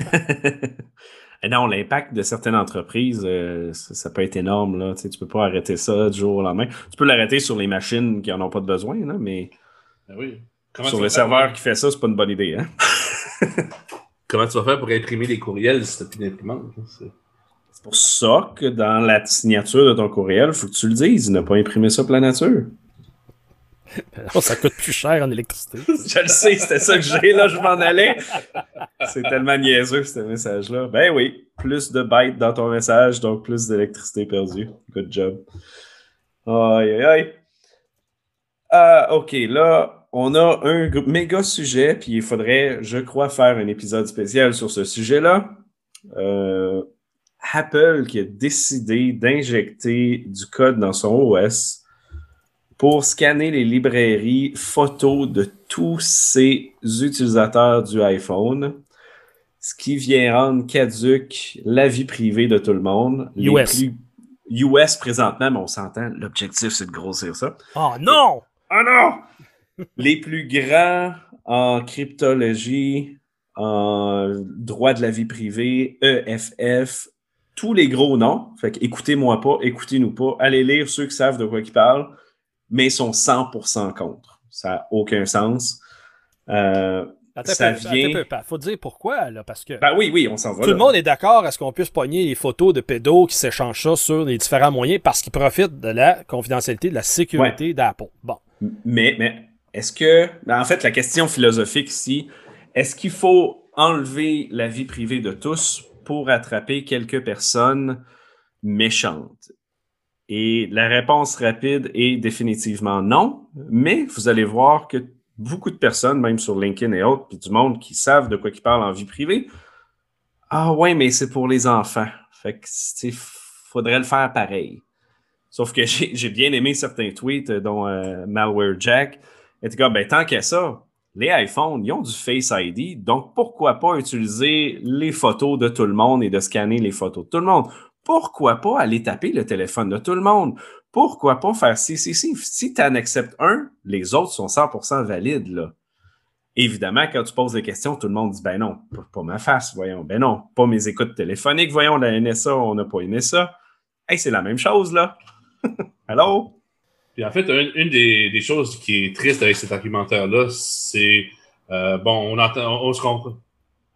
non, l'impact de certaines entreprises, euh, ça, peut être énorme. Là. Tu ne peux pas arrêter ça du jour au lendemain. Tu peux l'arrêter sur les machines qui n'en ont pas de besoin, là, mais ben sur le serveur qui fait ça, c'est pas une bonne idée. Hein? Comment tu vas faire pour imprimer les courriels si tu n'as plus d'imprimante? C'est pour ça que dans la signature de ton courriel, il faut que tu le dises, ne pas imprimer ça pour la ça coûte plus cher en électricité. je le sais, c'était ça que j'ai, là, je m'en allais. C'est tellement niaiseux, ce message-là. Ben oui, plus de bytes dans ton message, donc plus d'électricité perdue. Good job. Aïe, aïe, aïe. Ah, ok, là, on a un méga sujet, puis il faudrait, je crois, faire un épisode spécial sur ce sujet-là. Euh, Apple qui a décidé d'injecter du code dans son OS pour scanner les librairies photos de tous ces utilisateurs du iPhone, ce qui vient rendre caduque la vie privée de tout le monde. US. US présentement, mais on s'entend, l'objectif, c'est de grossir ça. Oh non! Oh non! les plus grands en cryptologie, en droit de la vie privée, EFF, tous les gros noms. Fait écoutez-moi pas, écoutez-nous pas. Allez lire ceux qui savent de quoi ils parlent, mais ils sont 100% contre. Ça n'a aucun sens. Euh, ça vient... faut dire pourquoi, là, parce que. Ben oui, oui, on s'en va. Tout le monde est d'accord à ce qu'on puisse pogner les photos de pédos qui s'échangent ça sur les différents moyens parce qu'ils profitent de la confidentialité, de la sécurité d'Apple. Bon. Mais, mais est-ce que. Ben, en fait, la question philosophique ici, est-ce qu'il faut enlever la vie privée de tous pour attraper quelques personnes méchantes? Et la réponse rapide est définitivement non, mais vous allez voir que beaucoup de personnes, même sur LinkedIn et autres, puis du monde qui savent de quoi ils parlent en vie privée. Ah ouais, mais c'est pour les enfants. Fait que, faudrait le faire pareil. Sauf que j'ai bien aimé certains tweets, euh, dont euh, Malware Jack. Et tu ben tant qu'à ça, les iPhones, ils ont du Face ID, donc pourquoi pas utiliser les photos de tout le monde et de scanner les photos de tout le monde? Pourquoi pas aller taper le téléphone de tout le monde? pourquoi pas faire si, si, si. Si tu en acceptes un, les autres sont 100% valides, là. Évidemment, quand tu poses des questions, tout le monde dit, ben non, pas, ma face, voyons. Ben non, pas mes écoutes téléphoniques, voyons, la NSA, on n'a pas aimé ça. Hey, c'est la même chose, là. Allô? Puis en fait, une, des, choses qui est triste avec cet argumentaire-là, c'est, euh, bon, on entend, on, se comprend.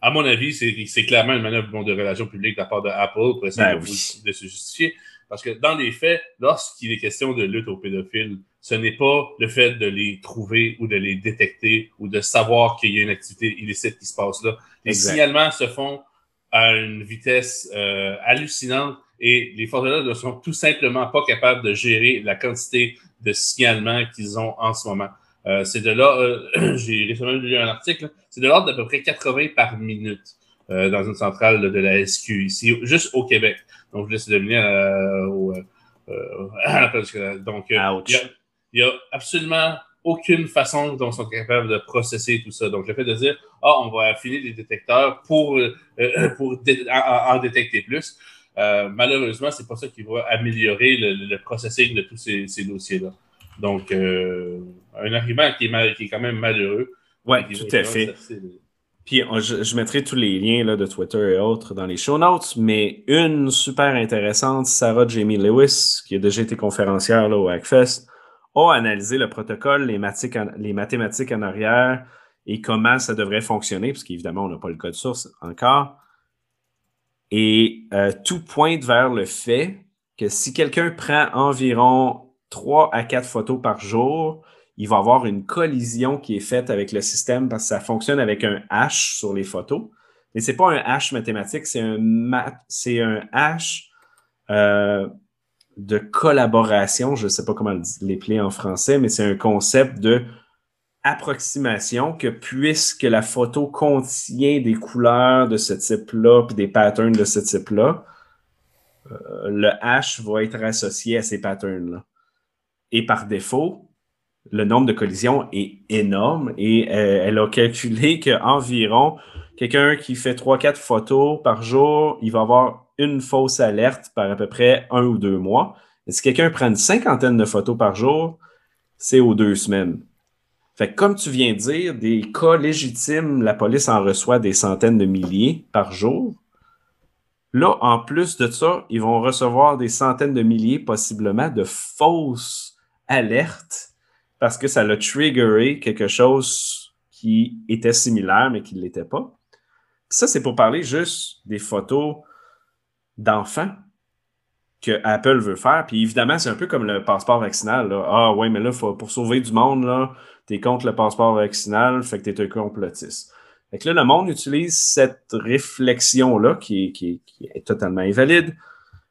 À mon avis, c'est clairement une manœuvre de relations publiques de la part de Apple pour essayer ben de se justifier. Parce que dans les faits, lorsqu'il est question de lutte aux pédophiles, ce n'est pas le fait de les trouver ou de les détecter ou de savoir qu'il y a une activité illicite qui se passe là. Les signalements se font à une vitesse euh, hallucinante et les forces de l'ordre ne sont tout simplement pas capables de gérer la quantité de signalements qu'ils ont en ce moment. Euh, c'est de là, euh, j'ai récemment lu un article, c'est de l'ordre d'à peu près 80 par minute. Euh, dans une centrale de la SQ ici, juste au Québec. Donc, je laisse deviner euh, au, euh, Donc, il n'y a, absolument aucune façon dont ils sont capables de processer tout ça. Donc, le fait de dire, ah, on va affiner les détecteurs pour, pour en, détecter plus, malheureusement, c'est pas ça qui va améliorer le, processing de tous ces, dossiers-là. Donc, un argument qui est, qui est quand même malheureux. Oui, tout à fait. Puis je, mettrai tous les liens là, de Twitter et autres dans les show notes, mais une super intéressante, Sarah Jamie Lewis, qui a déjà été conférencière là, au Hackfest, a analysé le protocole, les, les mathématiques en arrière et comment ça devrait fonctionner, parce qu'évidemment, on n'a pas le code source encore. Et euh, tout pointe vers le fait que si quelqu'un prend environ 3 à 4 photos par jour, il va avoir une collision qui est faite avec le système parce que ça fonctionne avec un hash sur les photos. Mais ce n'est pas un hash mathématique, c'est un, c'est un hash euh, de collaboration. Je ne sais pas comment l'épeler en français, mais c'est un concept de approximation que puisque la photo contient des couleurs de ce type-là puis des patterns de ce type-là, euh, le hash va être associé à ces patterns-là. Et par défaut, le nombre de collisions est énorme et euh, elle a calculé qu'environ quelqu'un qui fait 3-4 photos par jour, il va avoir une fausse alerte par à peu près un ou deux mois. Et si quelqu'un prend une cinquantaine de photos par jour, c'est aux deux semaines. Fait que comme tu viens de dire, des cas légitimes, la police en reçoit des centaines de milliers par jour. Là, en plus de ça, ils vont recevoir des centaines de milliers possiblement de fausses alertes parce que ça l'a triggeré quelque chose qui était similaire, mais qui ne l'était pas. ça, c'est pour parler juste des photos d'enfants que Apple veut faire. Puis évidemment, c'est un peu comme le passeport vaccinal. Ah ouais, mais là, pour sauver du monde, là, es contre le passeport vaccinal, fait que tu es un complotiste. Fait que là, le monde utilise cette réflexion-là qui, est totalement invalide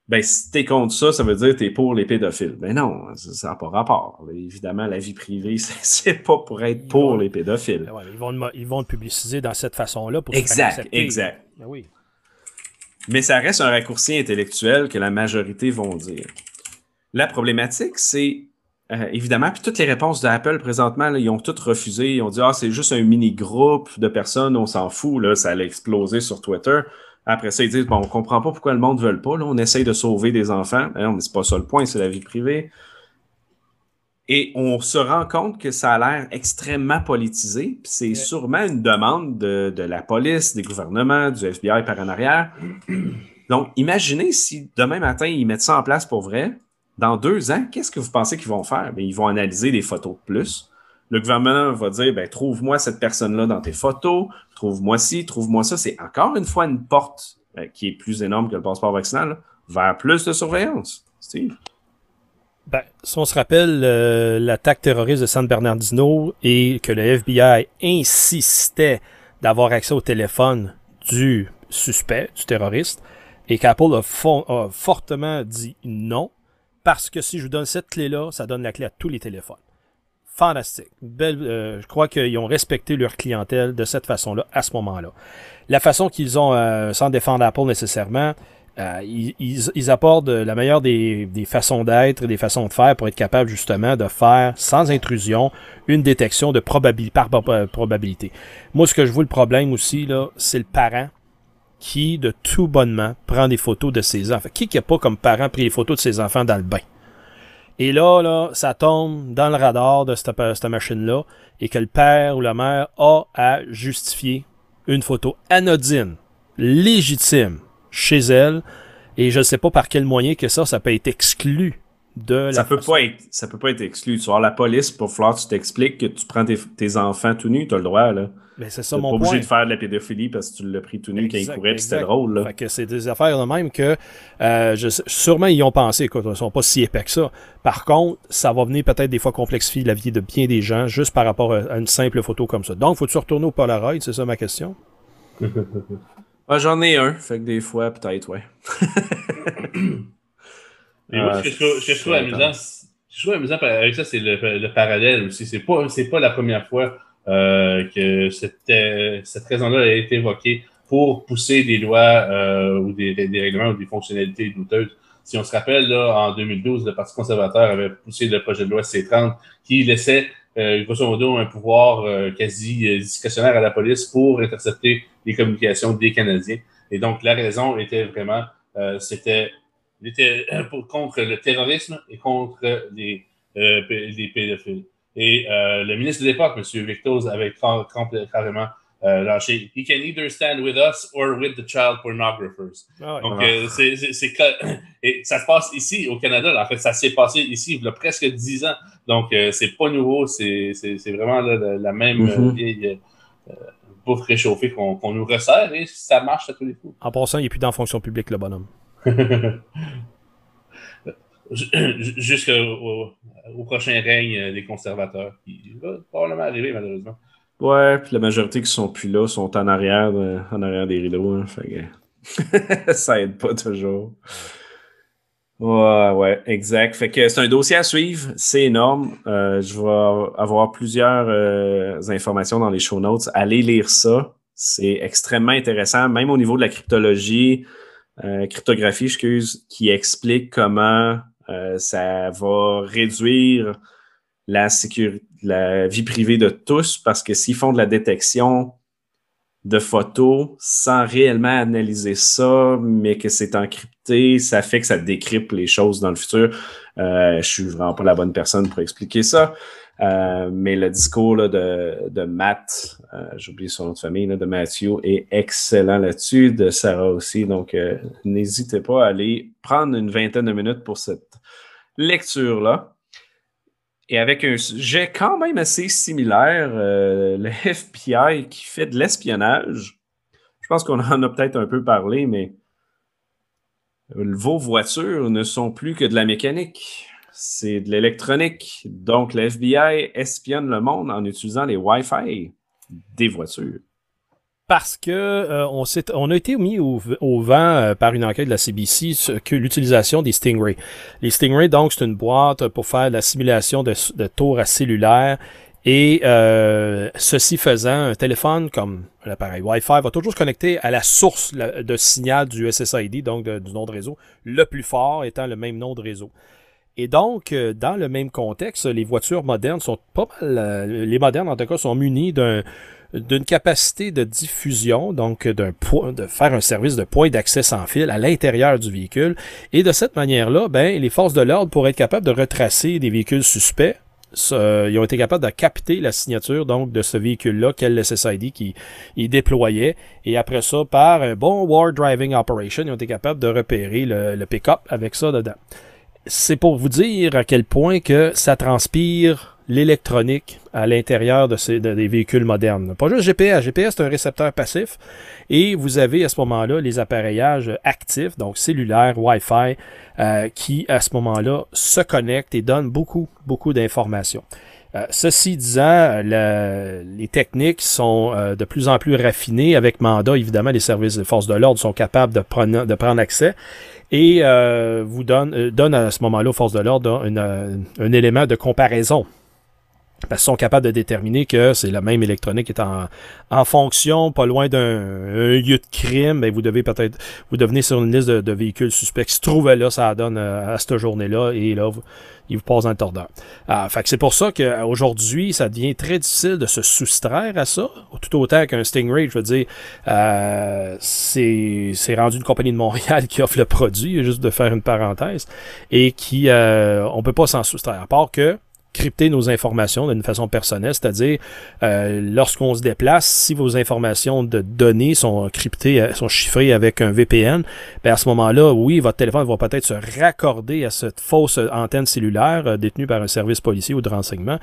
ben, si t'es contre ça, ça veut dire que t'es pour les pédophiles. Ben non, ça n'a pas rapport. Évidemment, la vie privée, c'est pas pour être pour les pédophiles. Ben ils, vont, ils vont te publiciser dans cette façon-là pour Exact, exact. Ben oui. Mais ça reste un raccourci intellectuel que la majorité vont dire. La problématique, c'est euh, évidemment, puis toutes les réponses d'Apple présentement, ils ont toutes refusé. Ils ont dit Ah, c'est juste un mini-groupe de personnes, on s'en fout, là, ça allait exploser sur Twitter. Après ça, ils disent bon, on comprend pas pourquoi le monde ne veut pas. Là, on essaye de sauver des enfants. Mais non, mais c'est pas ça le point, c'est la vie privée. Et on se rend compte que ça a l'air extrêmement politisé. C'est sûrement une demande de, la police, des gouvernements, du FBI par en arrière. Donc, imaginez si demain matin, ils mettent ça en place pour vrai. Dans deux ans, qu'est-ce que vous pensez qu'ils vont faire? Bien, ils vont analyser des photos de plus. Le gouvernement va dire ben, trouve-moi cette personne-là dans tes photos, trouve-moi ci, trouve-moi ça. C'est encore une fois une porte euh, qui est plus énorme que le passeport vaccinal vers plus de surveillance. Steve? Ben, si on se rappelle euh, l'attaque terroriste de San Bernardino et que le FBI insistait d'avoir accès au téléphone du suspect, du terroriste, et qu'Apple a, fortement dit non, parce que si je vous donne cette clé-là, ça donne la clé à tous les téléphones. Fantastique. Belle, euh, je crois qu'ils ont respecté leur clientèle de cette façon-là, à ce moment-là. La façon qu'ils ont, euh, sans défendre Apple nécessairement, euh, ils, apportent la meilleure des, façons d'être et des façons de faire pour être capable justement de faire sans intrusion une détection de probabilité par probabilité. Moi, ce que je vois le problème aussi, là, c'est le parent qui, de tout bonnement, prend des photos de ses enfants. Qui n'a pas comme parent pris des photos de ses enfants dans le bain? Et là, là, ça tombe dans le radar de cette, cette machine-là et que le père ou la mère a à justifier une photo anodine, légitime, chez elle. Et je ne sais pas par quel moyen que ça, ça peut être exclu de ça peut pas être Ça peut pas être exclu. Tu vois, la police, pour falloir tu t'expliques que tu prends tes, enfants tout nus, tu as le droit, là. Mais c'est ça mon pas obligé de faire de la pédophilie parce que tu l'as pris tout nu quand il courait c'était drôle. Là. Fait que c'est des affaires de même que euh, je, sûrement ils ont pensé, écoute, ils sont pas si épais que ça. Par contre, ça va venir peut-être des fois complexifier la vie de bien des gens juste par rapport à une simple photo comme ça. Donc, faut-tu retourner au Polaroid, c'est ça ma question? Ah, j'en ai un, fait que des fois, peut-être, ouais. Et moi, ce que je trouve, amusant, je trouve amusant avec ça, c'est le, parallèle aussi. C'est pas, c'est pas la première fois que cette, cette raison-là a été évoquée pour pousser des lois euh, ou des, règlements ou des fonctionnalités douteuses. Si on se rappelle, là, en 2012, le Parti conservateur avait poussé le projet de loi C-30 qui laissait euh, grosso modo, un pouvoir euh, quasi euh, discrétionnaire à la police pour intercepter les communications des Canadiens. Et donc, la raison était vraiment, euh, c'était contre le terrorisme et contre les, les pédophiles. Et le ministre de l'époque, M. Victos, avait carrément euh, lâché. He can either stand with us or with the child pornographers. Ah Donc, euh, c'est, c'est, et ça se passe ici au Canada. En fait, ça s'est passé ici il y a presque dix ans. Donc, euh, c'est pas nouveau. C'est, vraiment la, même mm-hmm. vieille bouffe réchauffée qu'on, qu'on nous resserre et ça marche à tous les coups. En passant, il n'est plus dans la fonction publique, le bonhomme. Jusqu'au au prochain règne des conservateurs, qui va probablement arriver, malheureusement. Ouais, puis la majorité qui sont plus là sont en arrière, en arrière des rideaux. Hein, ça aide pas toujours. Ouais, ouais, exact. Fait que c'est un dossier à suivre, c'est énorme. Euh, je vais avoir plusieurs euh, informations dans les show notes. Allez lire ça. C'est extrêmement intéressant, même au niveau de la cryptologie, euh, cryptographie, excuse, qui explique comment ça va réduire la la vie privée de tous parce que s'ils font de la détection de photos sans réellement analyser ça, mais que c'est encrypté, ça fait que ça décrypte les choses dans le futur. Euh, je suis vraiment pas la bonne personne pour expliquer ça. Euh, mais le discours de, de Matt, euh, j'ai oublié son nom de famille, de Matthew, est excellent là-dessus, de Sarah aussi. Donc, euh, n'hésitez pas à aller prendre une vingtaine de minutes pour cette lecture-là. Et avec un sujet quand même assez similaire, euh, le FBI qui fait de l'espionnage. Je pense qu'on en a peut-être un peu parlé, mais vos voitures ne sont plus que de la mécanique. C'est de l'électronique. Donc, le FBI espionne le monde en utilisant les Wi-Fi des voitures parce que euh, on, on, a été mis au, vent euh, par une enquête de la CBC que l'utilisation des Stingray. Les Stingray, donc, c'est une boîte pour faire la simulation de, de tours à cellulaire. Et euh, ceci faisant, un téléphone comme l'appareil Wi-Fi va toujours se connecter à la source de signal du SSID, donc du nom de réseau, le plus fort étant le même nom de réseau. Et donc, dans le même contexte, les voitures modernes sont pas mal, les modernes en tout cas, sont munies d'un d'une capacité de diffusion, donc d'un de faire un service de point d'accès sans fil à l'intérieur du véhicule. Et de cette manière-là, ben, les forces de l'ordre pourraient être capables de retracer des véhicules suspects ils ont été capables de capter la signature donc de ce véhicule-là, quel SSID qui il déployait. Et après ça, par un bon War Driving Operation, ils ont été capables de repérer le, le pick-up avec ça dedans. C'est pour vous dire à quel point que ça transpire l'électronique à l'intérieur de des véhicules modernes. Pas juste GPS. GPS, c'est un récepteur passif. Et vous avez à ce moment-là les appareillages actifs, donc cellulaires, Wi-Fi, euh, qui à ce moment-là se connectent et donnent beaucoup, beaucoup d'informations. Euh, ceci disant, les techniques sont euh, de plus en plus raffinées. Avec mandat, évidemment, les services de force de l'ordre sont capables de prendre, de prendre accès et vous donnent donne à ce moment-là aux forces de l'ordre un élément de comparaison parce sont capables de déterminer que c'est la même électronique qui est en, en fonction, pas loin d'un lieu de crime, ben vous devez peut-être vous devenez sur une liste de, véhicules suspects qui se trouvaient là, ça donne euh, à, cette journée-là, et là, vous, il vous passe dans le tordeur. Ah, fait que c'est pour ça qu'aujourd'hui, ça devient très difficile de se soustraire à ça, tout autant qu'un Stingray, je veux dire, euh, c'est rendu une compagnie de Montréal qui offre le produit, juste de faire une parenthèse, et qui, euh, on peut pas s'en soustraire, à part que crypter nos informations d'une façon personnelle, c'est-à-dire euh, lorsqu'on se déplace, si vos informations de données sont cryptées, euh, sont chiffrées avec un VPN, ben à ce moment-là, oui, votre téléphone va peut-être se raccorder à cette fausse antenne cellulaire euh, détenue par un service policier ou de renseignement,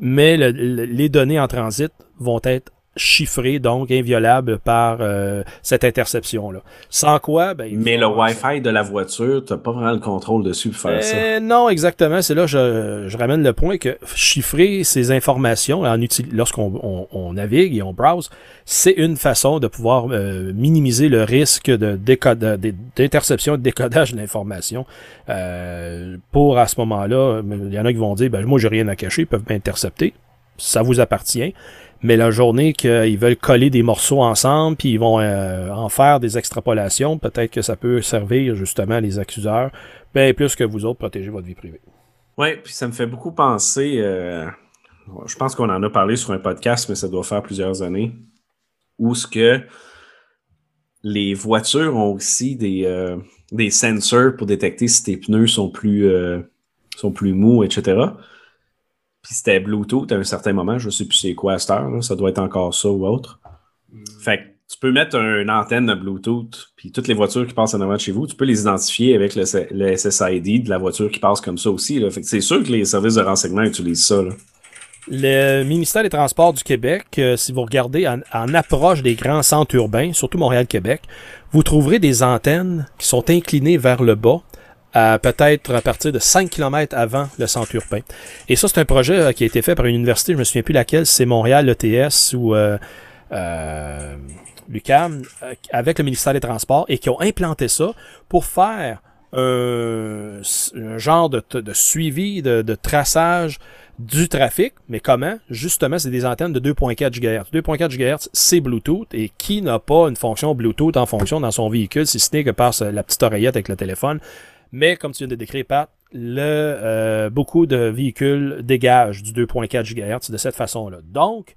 mais les données en transit vont être chiffré, donc inviolable par euh, cette interception-là. Sans quoi, ben, Mais le Wi-Fi de la voiture, tu n'as pas vraiment le contrôle dessus pour faire ça. Euh, non, exactement. C'est là je, je ramène le point que chiffrer ces informations en lorsqu'on on, navigue et on browse, c'est une façon de pouvoir euh, minimiser le risque de d'interception et de décodage de l'information. pour à ce moment-là, il y en a qui vont dire, ben, moi j'ai rien à cacher, ils peuvent m'intercepter. Ça vous appartient. Mais la journée qu'ils veulent coller des morceaux ensemble, puis ils vont euh, en faire des extrapolations, peut-être que ça peut servir justement les accuseurs, bien plus que vous autres, protéger votre vie privée. Oui, puis ça me fait beaucoup penser, euh, je pense qu'on en a parlé sur un podcast, mais ça doit faire plusieurs années, où ce que les voitures ont aussi des, euh, des sensors pour détecter si tes pneus sont plus, sont plus mous, etc. Puis c'était Bluetooth à un certain moment. Je sais plus c'est quoi à cette heure. Ça doit être encore ça ou autre. Hmm. Fait que tu peux mettre une antenne de Bluetooth, puis toutes les voitures qui passent en avant de chez vous, tu peux les identifier avec le, SSID de la voiture qui passe comme ça aussi. Là. Fait que c'est sûr que les services de renseignement utilisent ça. Le ministère des Transports du Québec, euh, si vous regardez en, en, approche des grands centres urbains, surtout Montréal-Québec, vous trouverez des antennes qui sont inclinées vers le bas peut-être à partir de 5 km avant le centre urbain. Et ça, c'est un projet euh, qui a été fait par une université, je me souviens plus laquelle, c'est Montréal, l'ETS ou euh, euh, l'UQAM, euh, avec le ministère des Transports, et qui ont implanté ça pour faire un, genre de, de suivi, de, de, traçage du trafic. Mais comment? Justement, c'est des antennes de 2.4 GHz. 2.4 GHz, c'est Bluetooth. Et qui n'a pas une fonction Bluetooth en fonction dans son véhicule, si ce n'est que par la petite oreillette avec le téléphone? Mais comme tu viens de décrire, Pat, le, euh, beaucoup de véhicules dégagent du 2.4 GHz de cette façon-là. Donc,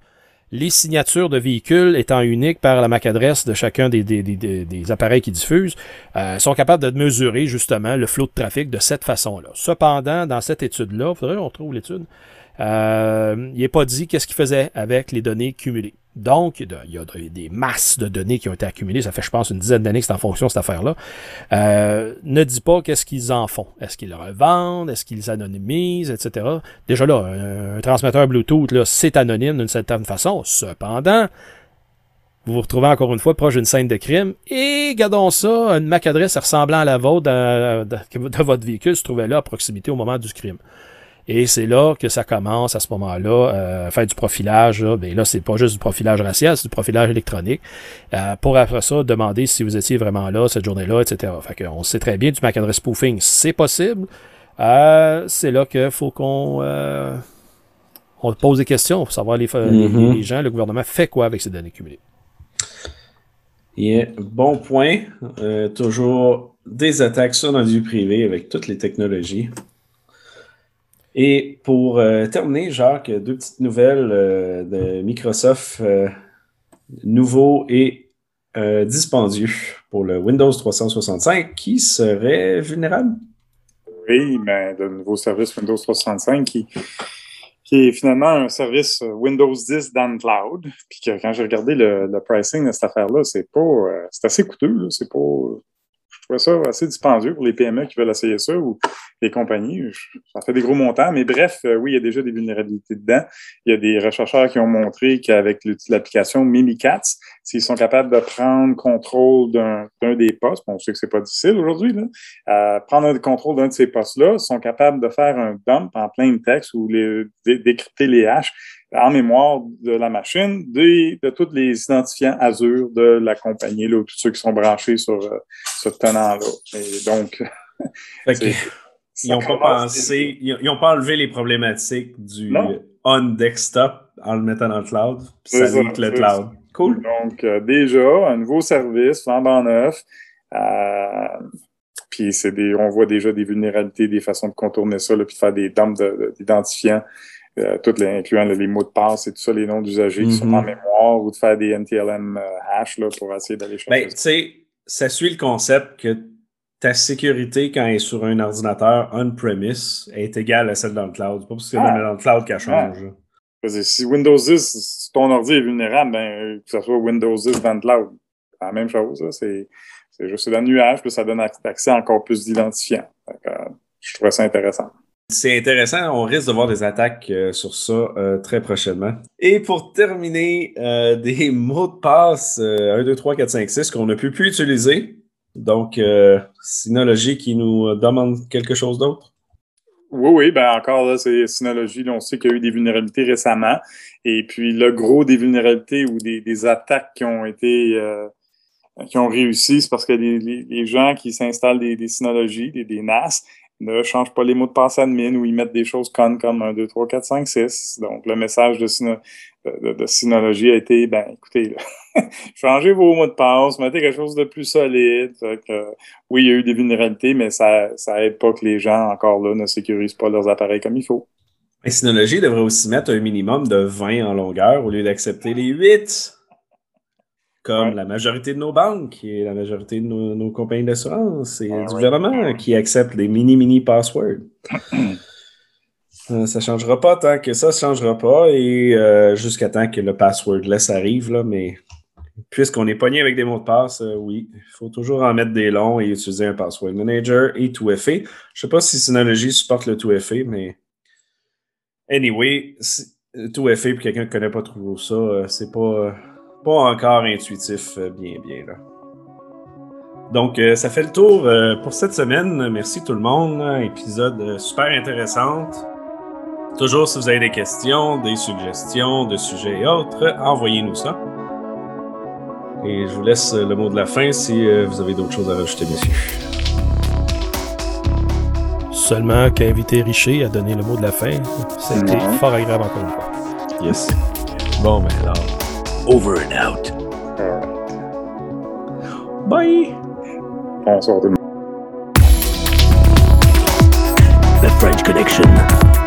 les signatures de véhicules étant uniques par la MAC adresse de chacun des, des, des, des appareils qui diffusent, euh, sont capables de mesurer justement le flot de trafic de cette façon-là. Cependant, dans cette étude-là, il faudrait qu'on retrouve l'étude, euh, il n'est pas dit qu'est-ce qu'il faisait avec les données cumulées. Donc, il y a des masses de données qui ont été accumulées. Ça fait, je pense, une dizaine d'années que c'est en fonction, cette affaire-là. Euh, ne dit pas qu'est-ce qu'ils en font. Est-ce qu'ils revendent? Est-ce qu'ils anonymisent? Etc. Déjà là, un, transmetteur Bluetooth, là, c'est anonyme d'une certaine façon. Cependant, vous vous retrouvez encore une fois proche d'une scène de crime et gardons ça, une MAC adresse ressemblant à la vôtre de votre véhicule se trouvait là à proximité au moment du crime. Et c'est là que ça commence à ce moment-là euh, faire du profilage. Là, ben là, c'est pas juste du profilage racial, c'est du profilage électronique. Euh, pour après ça, demander si vous étiez vraiment là cette journée-là, etc. Fait on sait très bien du MAC adresse spoofing, c'est possible. Euh, c'est là qu'il faut qu'on euh, on pose des questions pour savoir les, mm-hmm. les, gens, le gouvernement fait quoi avec ces données cumulées. Yeah. Bon point. Euh, toujours des attaques sur notre vie privée avec toutes les technologies. Et pour euh, terminer, Jacques, deux petites nouvelles euh, de Microsoft. Euh, nouveau et dispendieux pour le Windows 365 qui serait vulnérable. Oui, mais le nouveau service Windows 365 qui, est finalement un service Windows 10 dans le cloud. Puis que quand j'ai regardé le, pricing de cette affaire-là, c'est pas c'est assez coûteux. C'est pas trouvais ça assez dispendieux pour les PME qui veulent essayer ça ou les compagnies. Ça fait des gros montants, mais bref, euh, oui, il y a déjà des vulnérabilités dedans. Il y a des rechercheurs qui ont montré qu'avec l'application Mimikatz, s'ils sont capables de prendre contrôle d'un des postes, on sait que c'est pas difficile aujourd'hui, euh, prendre le contrôle d'un de ces postes-là, sont capables de faire un dump en plein texte ou les, décrypter les haches en mémoire de la machine de, de tous les identifiants Azure de la compagnie, là, tous ceux qui sont branchés sur euh, ce tenant-là. Et donc, ils n'ont pas pensé, ils n'ont pas enlevé les problématiques du on-desktop en le mettant dans le cloud, ça avec le cloud. Cool. Donc, euh, déjà, un nouveau service, flambant neuf. Euh, puis c'est des, on voit déjà des vulnérabilités, des façons de contourner ça, puis de faire des dumps d'identifiants euh, toutes les, incluant les mots de passe et tout ça, les noms d'usagers qui sont en mhm. mémoire, ou de faire des NTLM euh, hash là, pour essayer d'aller chercher. Ben, tu sais, ça suit le concept que ta sécurité, quand elle est sur un ordinateur on-premise, est égale à celle dans le cloud. C'est pas parce que c'est ah. dans le cloud qu'elle change. Si Windows 10, si ton ordi est vulnérable, ben, que ce soit Windows 10 dans le cloud, c'est la même chose. C'est juste dans le nuage, puis ça donne accès à encore plus d'identifiants. je trouve ça intéressant. C'est intéressant, on risque de voir des attaques euh, sur ça euh, très prochainement. Et pour terminer, euh, des mots de passe 1, 2, 3, 4, 5, 6 qu'on n'a pu plus utiliser. Donc, Synology qui nous demande quelque chose d'autre? Oui, oui, ben encore là, c'est Synology. on sait qu'il y a eu des vulnérabilités récemment. Et puis, le gros des vulnérabilités ou des, attaques qui ont été qui ont réussi, c'est parce que les, gens qui s'installent des, des, des NAS, ne change pas les mots de passe admin ou ils mettent des choses connes comme 1, 2, 3, 4, 5, 6. Donc, le message de, Synology a été, ben, écoutez, changez vos mots de passe, mettez quelque chose de plus solide. oui, il y a eu des vulnérabilités, mais ça, aide pas que les gens, encore là, ne sécurisent pas leurs appareils comme il faut. Et Synology devrait aussi mettre un minimum de 20 en longueur au lieu d'accepter les 8 comme la majorité de nos banques et la majorité de nos, compagnies d'assurance et du gouvernement qui acceptent les mini-mini passwords. euh, ça changera pas tant que ça, ça changera pas et euh, jusqu'à temps que le passwordless arrive, là, mais puisqu'on est pogné avec des mots de passe, euh, oui, il faut toujours en mettre des longs et utiliser un password manager et 2FA. Je sais pas si Synology supporte le 2FA, mais anyway, 2FA pour quelqu'un qui connaît pas trop ça, euh, c'est pas pas encore intuitif euh, bien, bien. Là. Donc, euh, ça fait le tour euh, pour cette semaine. Merci tout le monde. Épisode super intéressant. Toujours, si vous avez des questions, des suggestions de sujets et autres, envoyez-nous ça. Et je vous laisse le mot de la fin si vous avez d'autres choses à rajouter, messieurs. Seulement qu'inviter Richer à donner le mot de la fin, c'était fort agréable encore une fois. Yes. Bon, ben alors over and out. Bye. Bonsoir tout le monde. The French Connection.